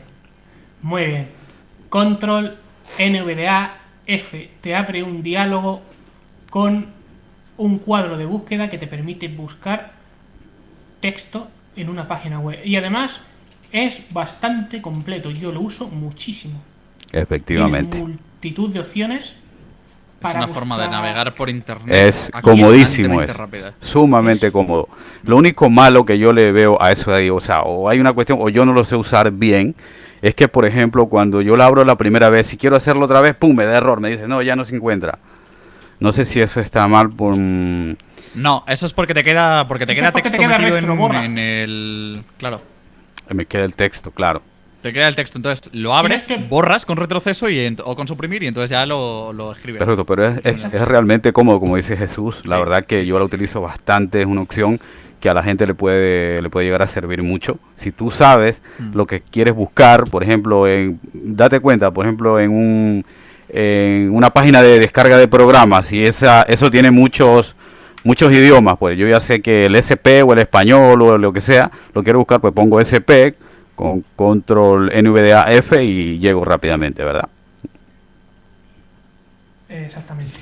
Muy bien. Control NVDA F te abre un diálogo con un cuadro de búsqueda que te permite buscar texto en una página web. Y además es bastante completo. Yo lo uso muchísimo. Efectivamente. Tiene multitud de opciones. Es para una forma de buscar- navegar por internet. Es acojonantemente comodísimo, es rápida. sumamente cómodo. Lo único malo que yo le veo a eso de ahí, o sea, o hay una cuestión, o yo no lo sé usar bien, es que, por ejemplo, cuando yo la abro la primera vez, si quiero hacerlo otra vez, pum, me da error, me dice, no, ya no se encuentra. No sé si eso está mal por... No, eso es porque te queda, porque te queda es porque texto te queda metido en, en el. Claro. Me queda el texto, claro. Te queda el texto, entonces lo abres, que- borras con retroceso y o con suprimir y entonces ya lo, lo escribes. Perfecto, pero es, es- es realmente cómodo, como dice Jesús. La Sí, verdad que sí, yo sí, la sí, utilizo bastante, es una opción que a la gente le puede, le puede llegar a servir mucho. Si tú sabes Mm. lo que quieres buscar, por ejemplo, en, date cuenta, por ejemplo, en un en una página de descarga de programas y esa eso tiene muchos muchos idiomas, pues yo ya sé que el SP o el español o lo que sea, lo quiero buscar, pues pongo SP con control NVDA F y llego rápidamente, ¿verdad? Exactamente.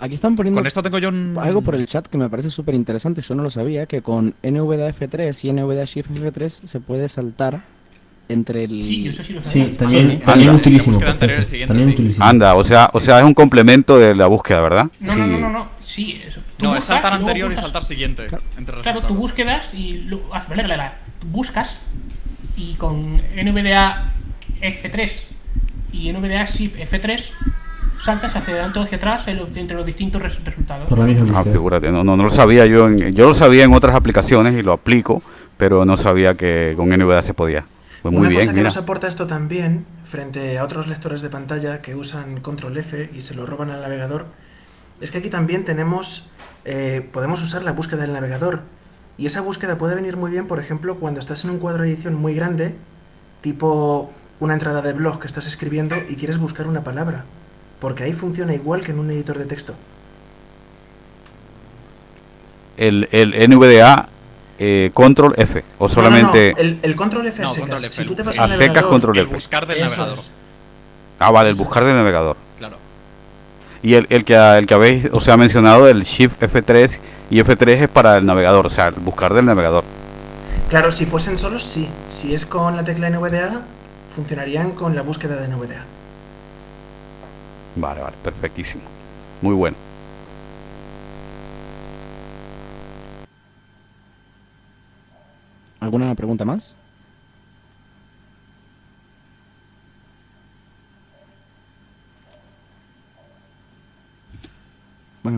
Aquí están poniendo Con esto tengo yo un- algo por el chat que me parece súper interesante. Yo no lo sabía, que con NVDA F3 y NVDA Shift F3 se puede saltar entre el... Sí, yo eso sí lo Sí, sabía. también, sí. también Anda. utilísimo, También sí. utilísimo. Anda, o sea, o sea, es un complemento de la búsqueda, ¿verdad? No, Sí. no, no, no, no. Sí, eso. No, es buscas saltar y luego anterior y buscas- saltar siguiente. Entre Claro, tú búsquedas y lo, haz- bla, bla, bla, buscas y con NVDA F3 y NVDA SIP F3 saltas hacia adelante o hacia atrás entre los distintos res- resultados. Por la misma Ah, figúrate, no, no, no lo sabía yo. En, yo lo sabía en otras aplicaciones y lo aplico, pero no sabía que con NVDA se podía. Pues muy Una bien, cosa que mira. nos aporta esto también, frente a otros lectores de pantalla que usan control F y se lo roban al navegador, es que aquí también tenemos, eh, podemos usar la búsqueda del navegador. Y esa búsqueda puede venir muy bien, por ejemplo, cuando estás en un cuadro de edición muy grande, tipo una entrada de blog que estás escribiendo y quieres buscar una palabra. Porque ahí funciona igual que en un editor de texto. El, el NVDA eh, control F o No, no, no, solamente... El, el control F a No, secas. control F, si tú te el- vas A al secas, navegador, control El F. buscar del eso navegador. es. Ah, vale, el Eso buscar es. del navegador. Claro. Y el, el que el que habéis, o sea, mencionado, el Shift F3 y F3 es para el navegador, o sea, el buscar del navegador. Claro, si fuesen solos, sí. Si es con la tecla NVDA, funcionarían con la búsqueda de NVDA. Vale, vale, perfectísimo. Muy bueno. ¿Alguna pregunta más?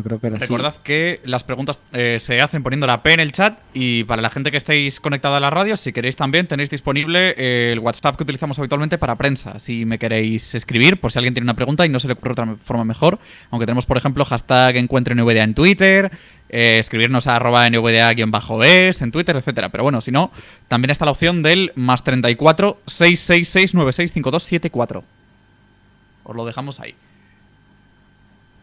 Creo que era. Recordad que las preguntas eh, se hacen poniendo la P en el chat y para la gente que estéis conectada a la radio, si queréis también tenéis disponible eh, el WhatsApp que utilizamos habitualmente para prensa. Si me queréis escribir, por si alguien tiene una pregunta y no se le ocurre otra forma mejor, aunque tenemos por ejemplo hashtag encuentre NVDA en Twitter, eh, escribirnos a arroba NVDA-es en Twitter, etcétera. Pero bueno, si no, también está la opción del más 34 666 965274. Os lo dejamos ahí.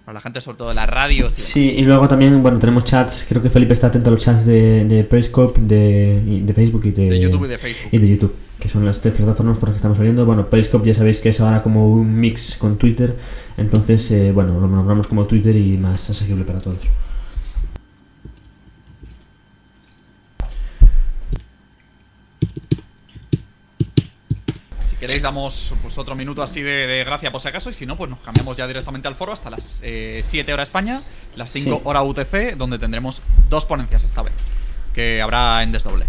Para la gente, sobre todo de las radios. y Sí, y luego también, bueno, tenemos chats, creo que Felipe está atento a los chats de, de Periscope, de, de Facebook y de, De YouTube y de Facebook. y de YouTube, que son las tres plataformas por las que estamos saliendo. Bueno, Periscope ya sabéis que es ahora como un mix con Twitter, entonces, eh, bueno, lo nombramos como Twitter y más asequible para todos. Queréis damos pues, otro minuto así de, de gracia por si acaso y si no, pues nos cambiamos ya directamente al foro hasta las eh, 7 horas España, las 5 Sí. hora UTC, donde tendremos dos ponencias esta vez, que habrá en desdoble.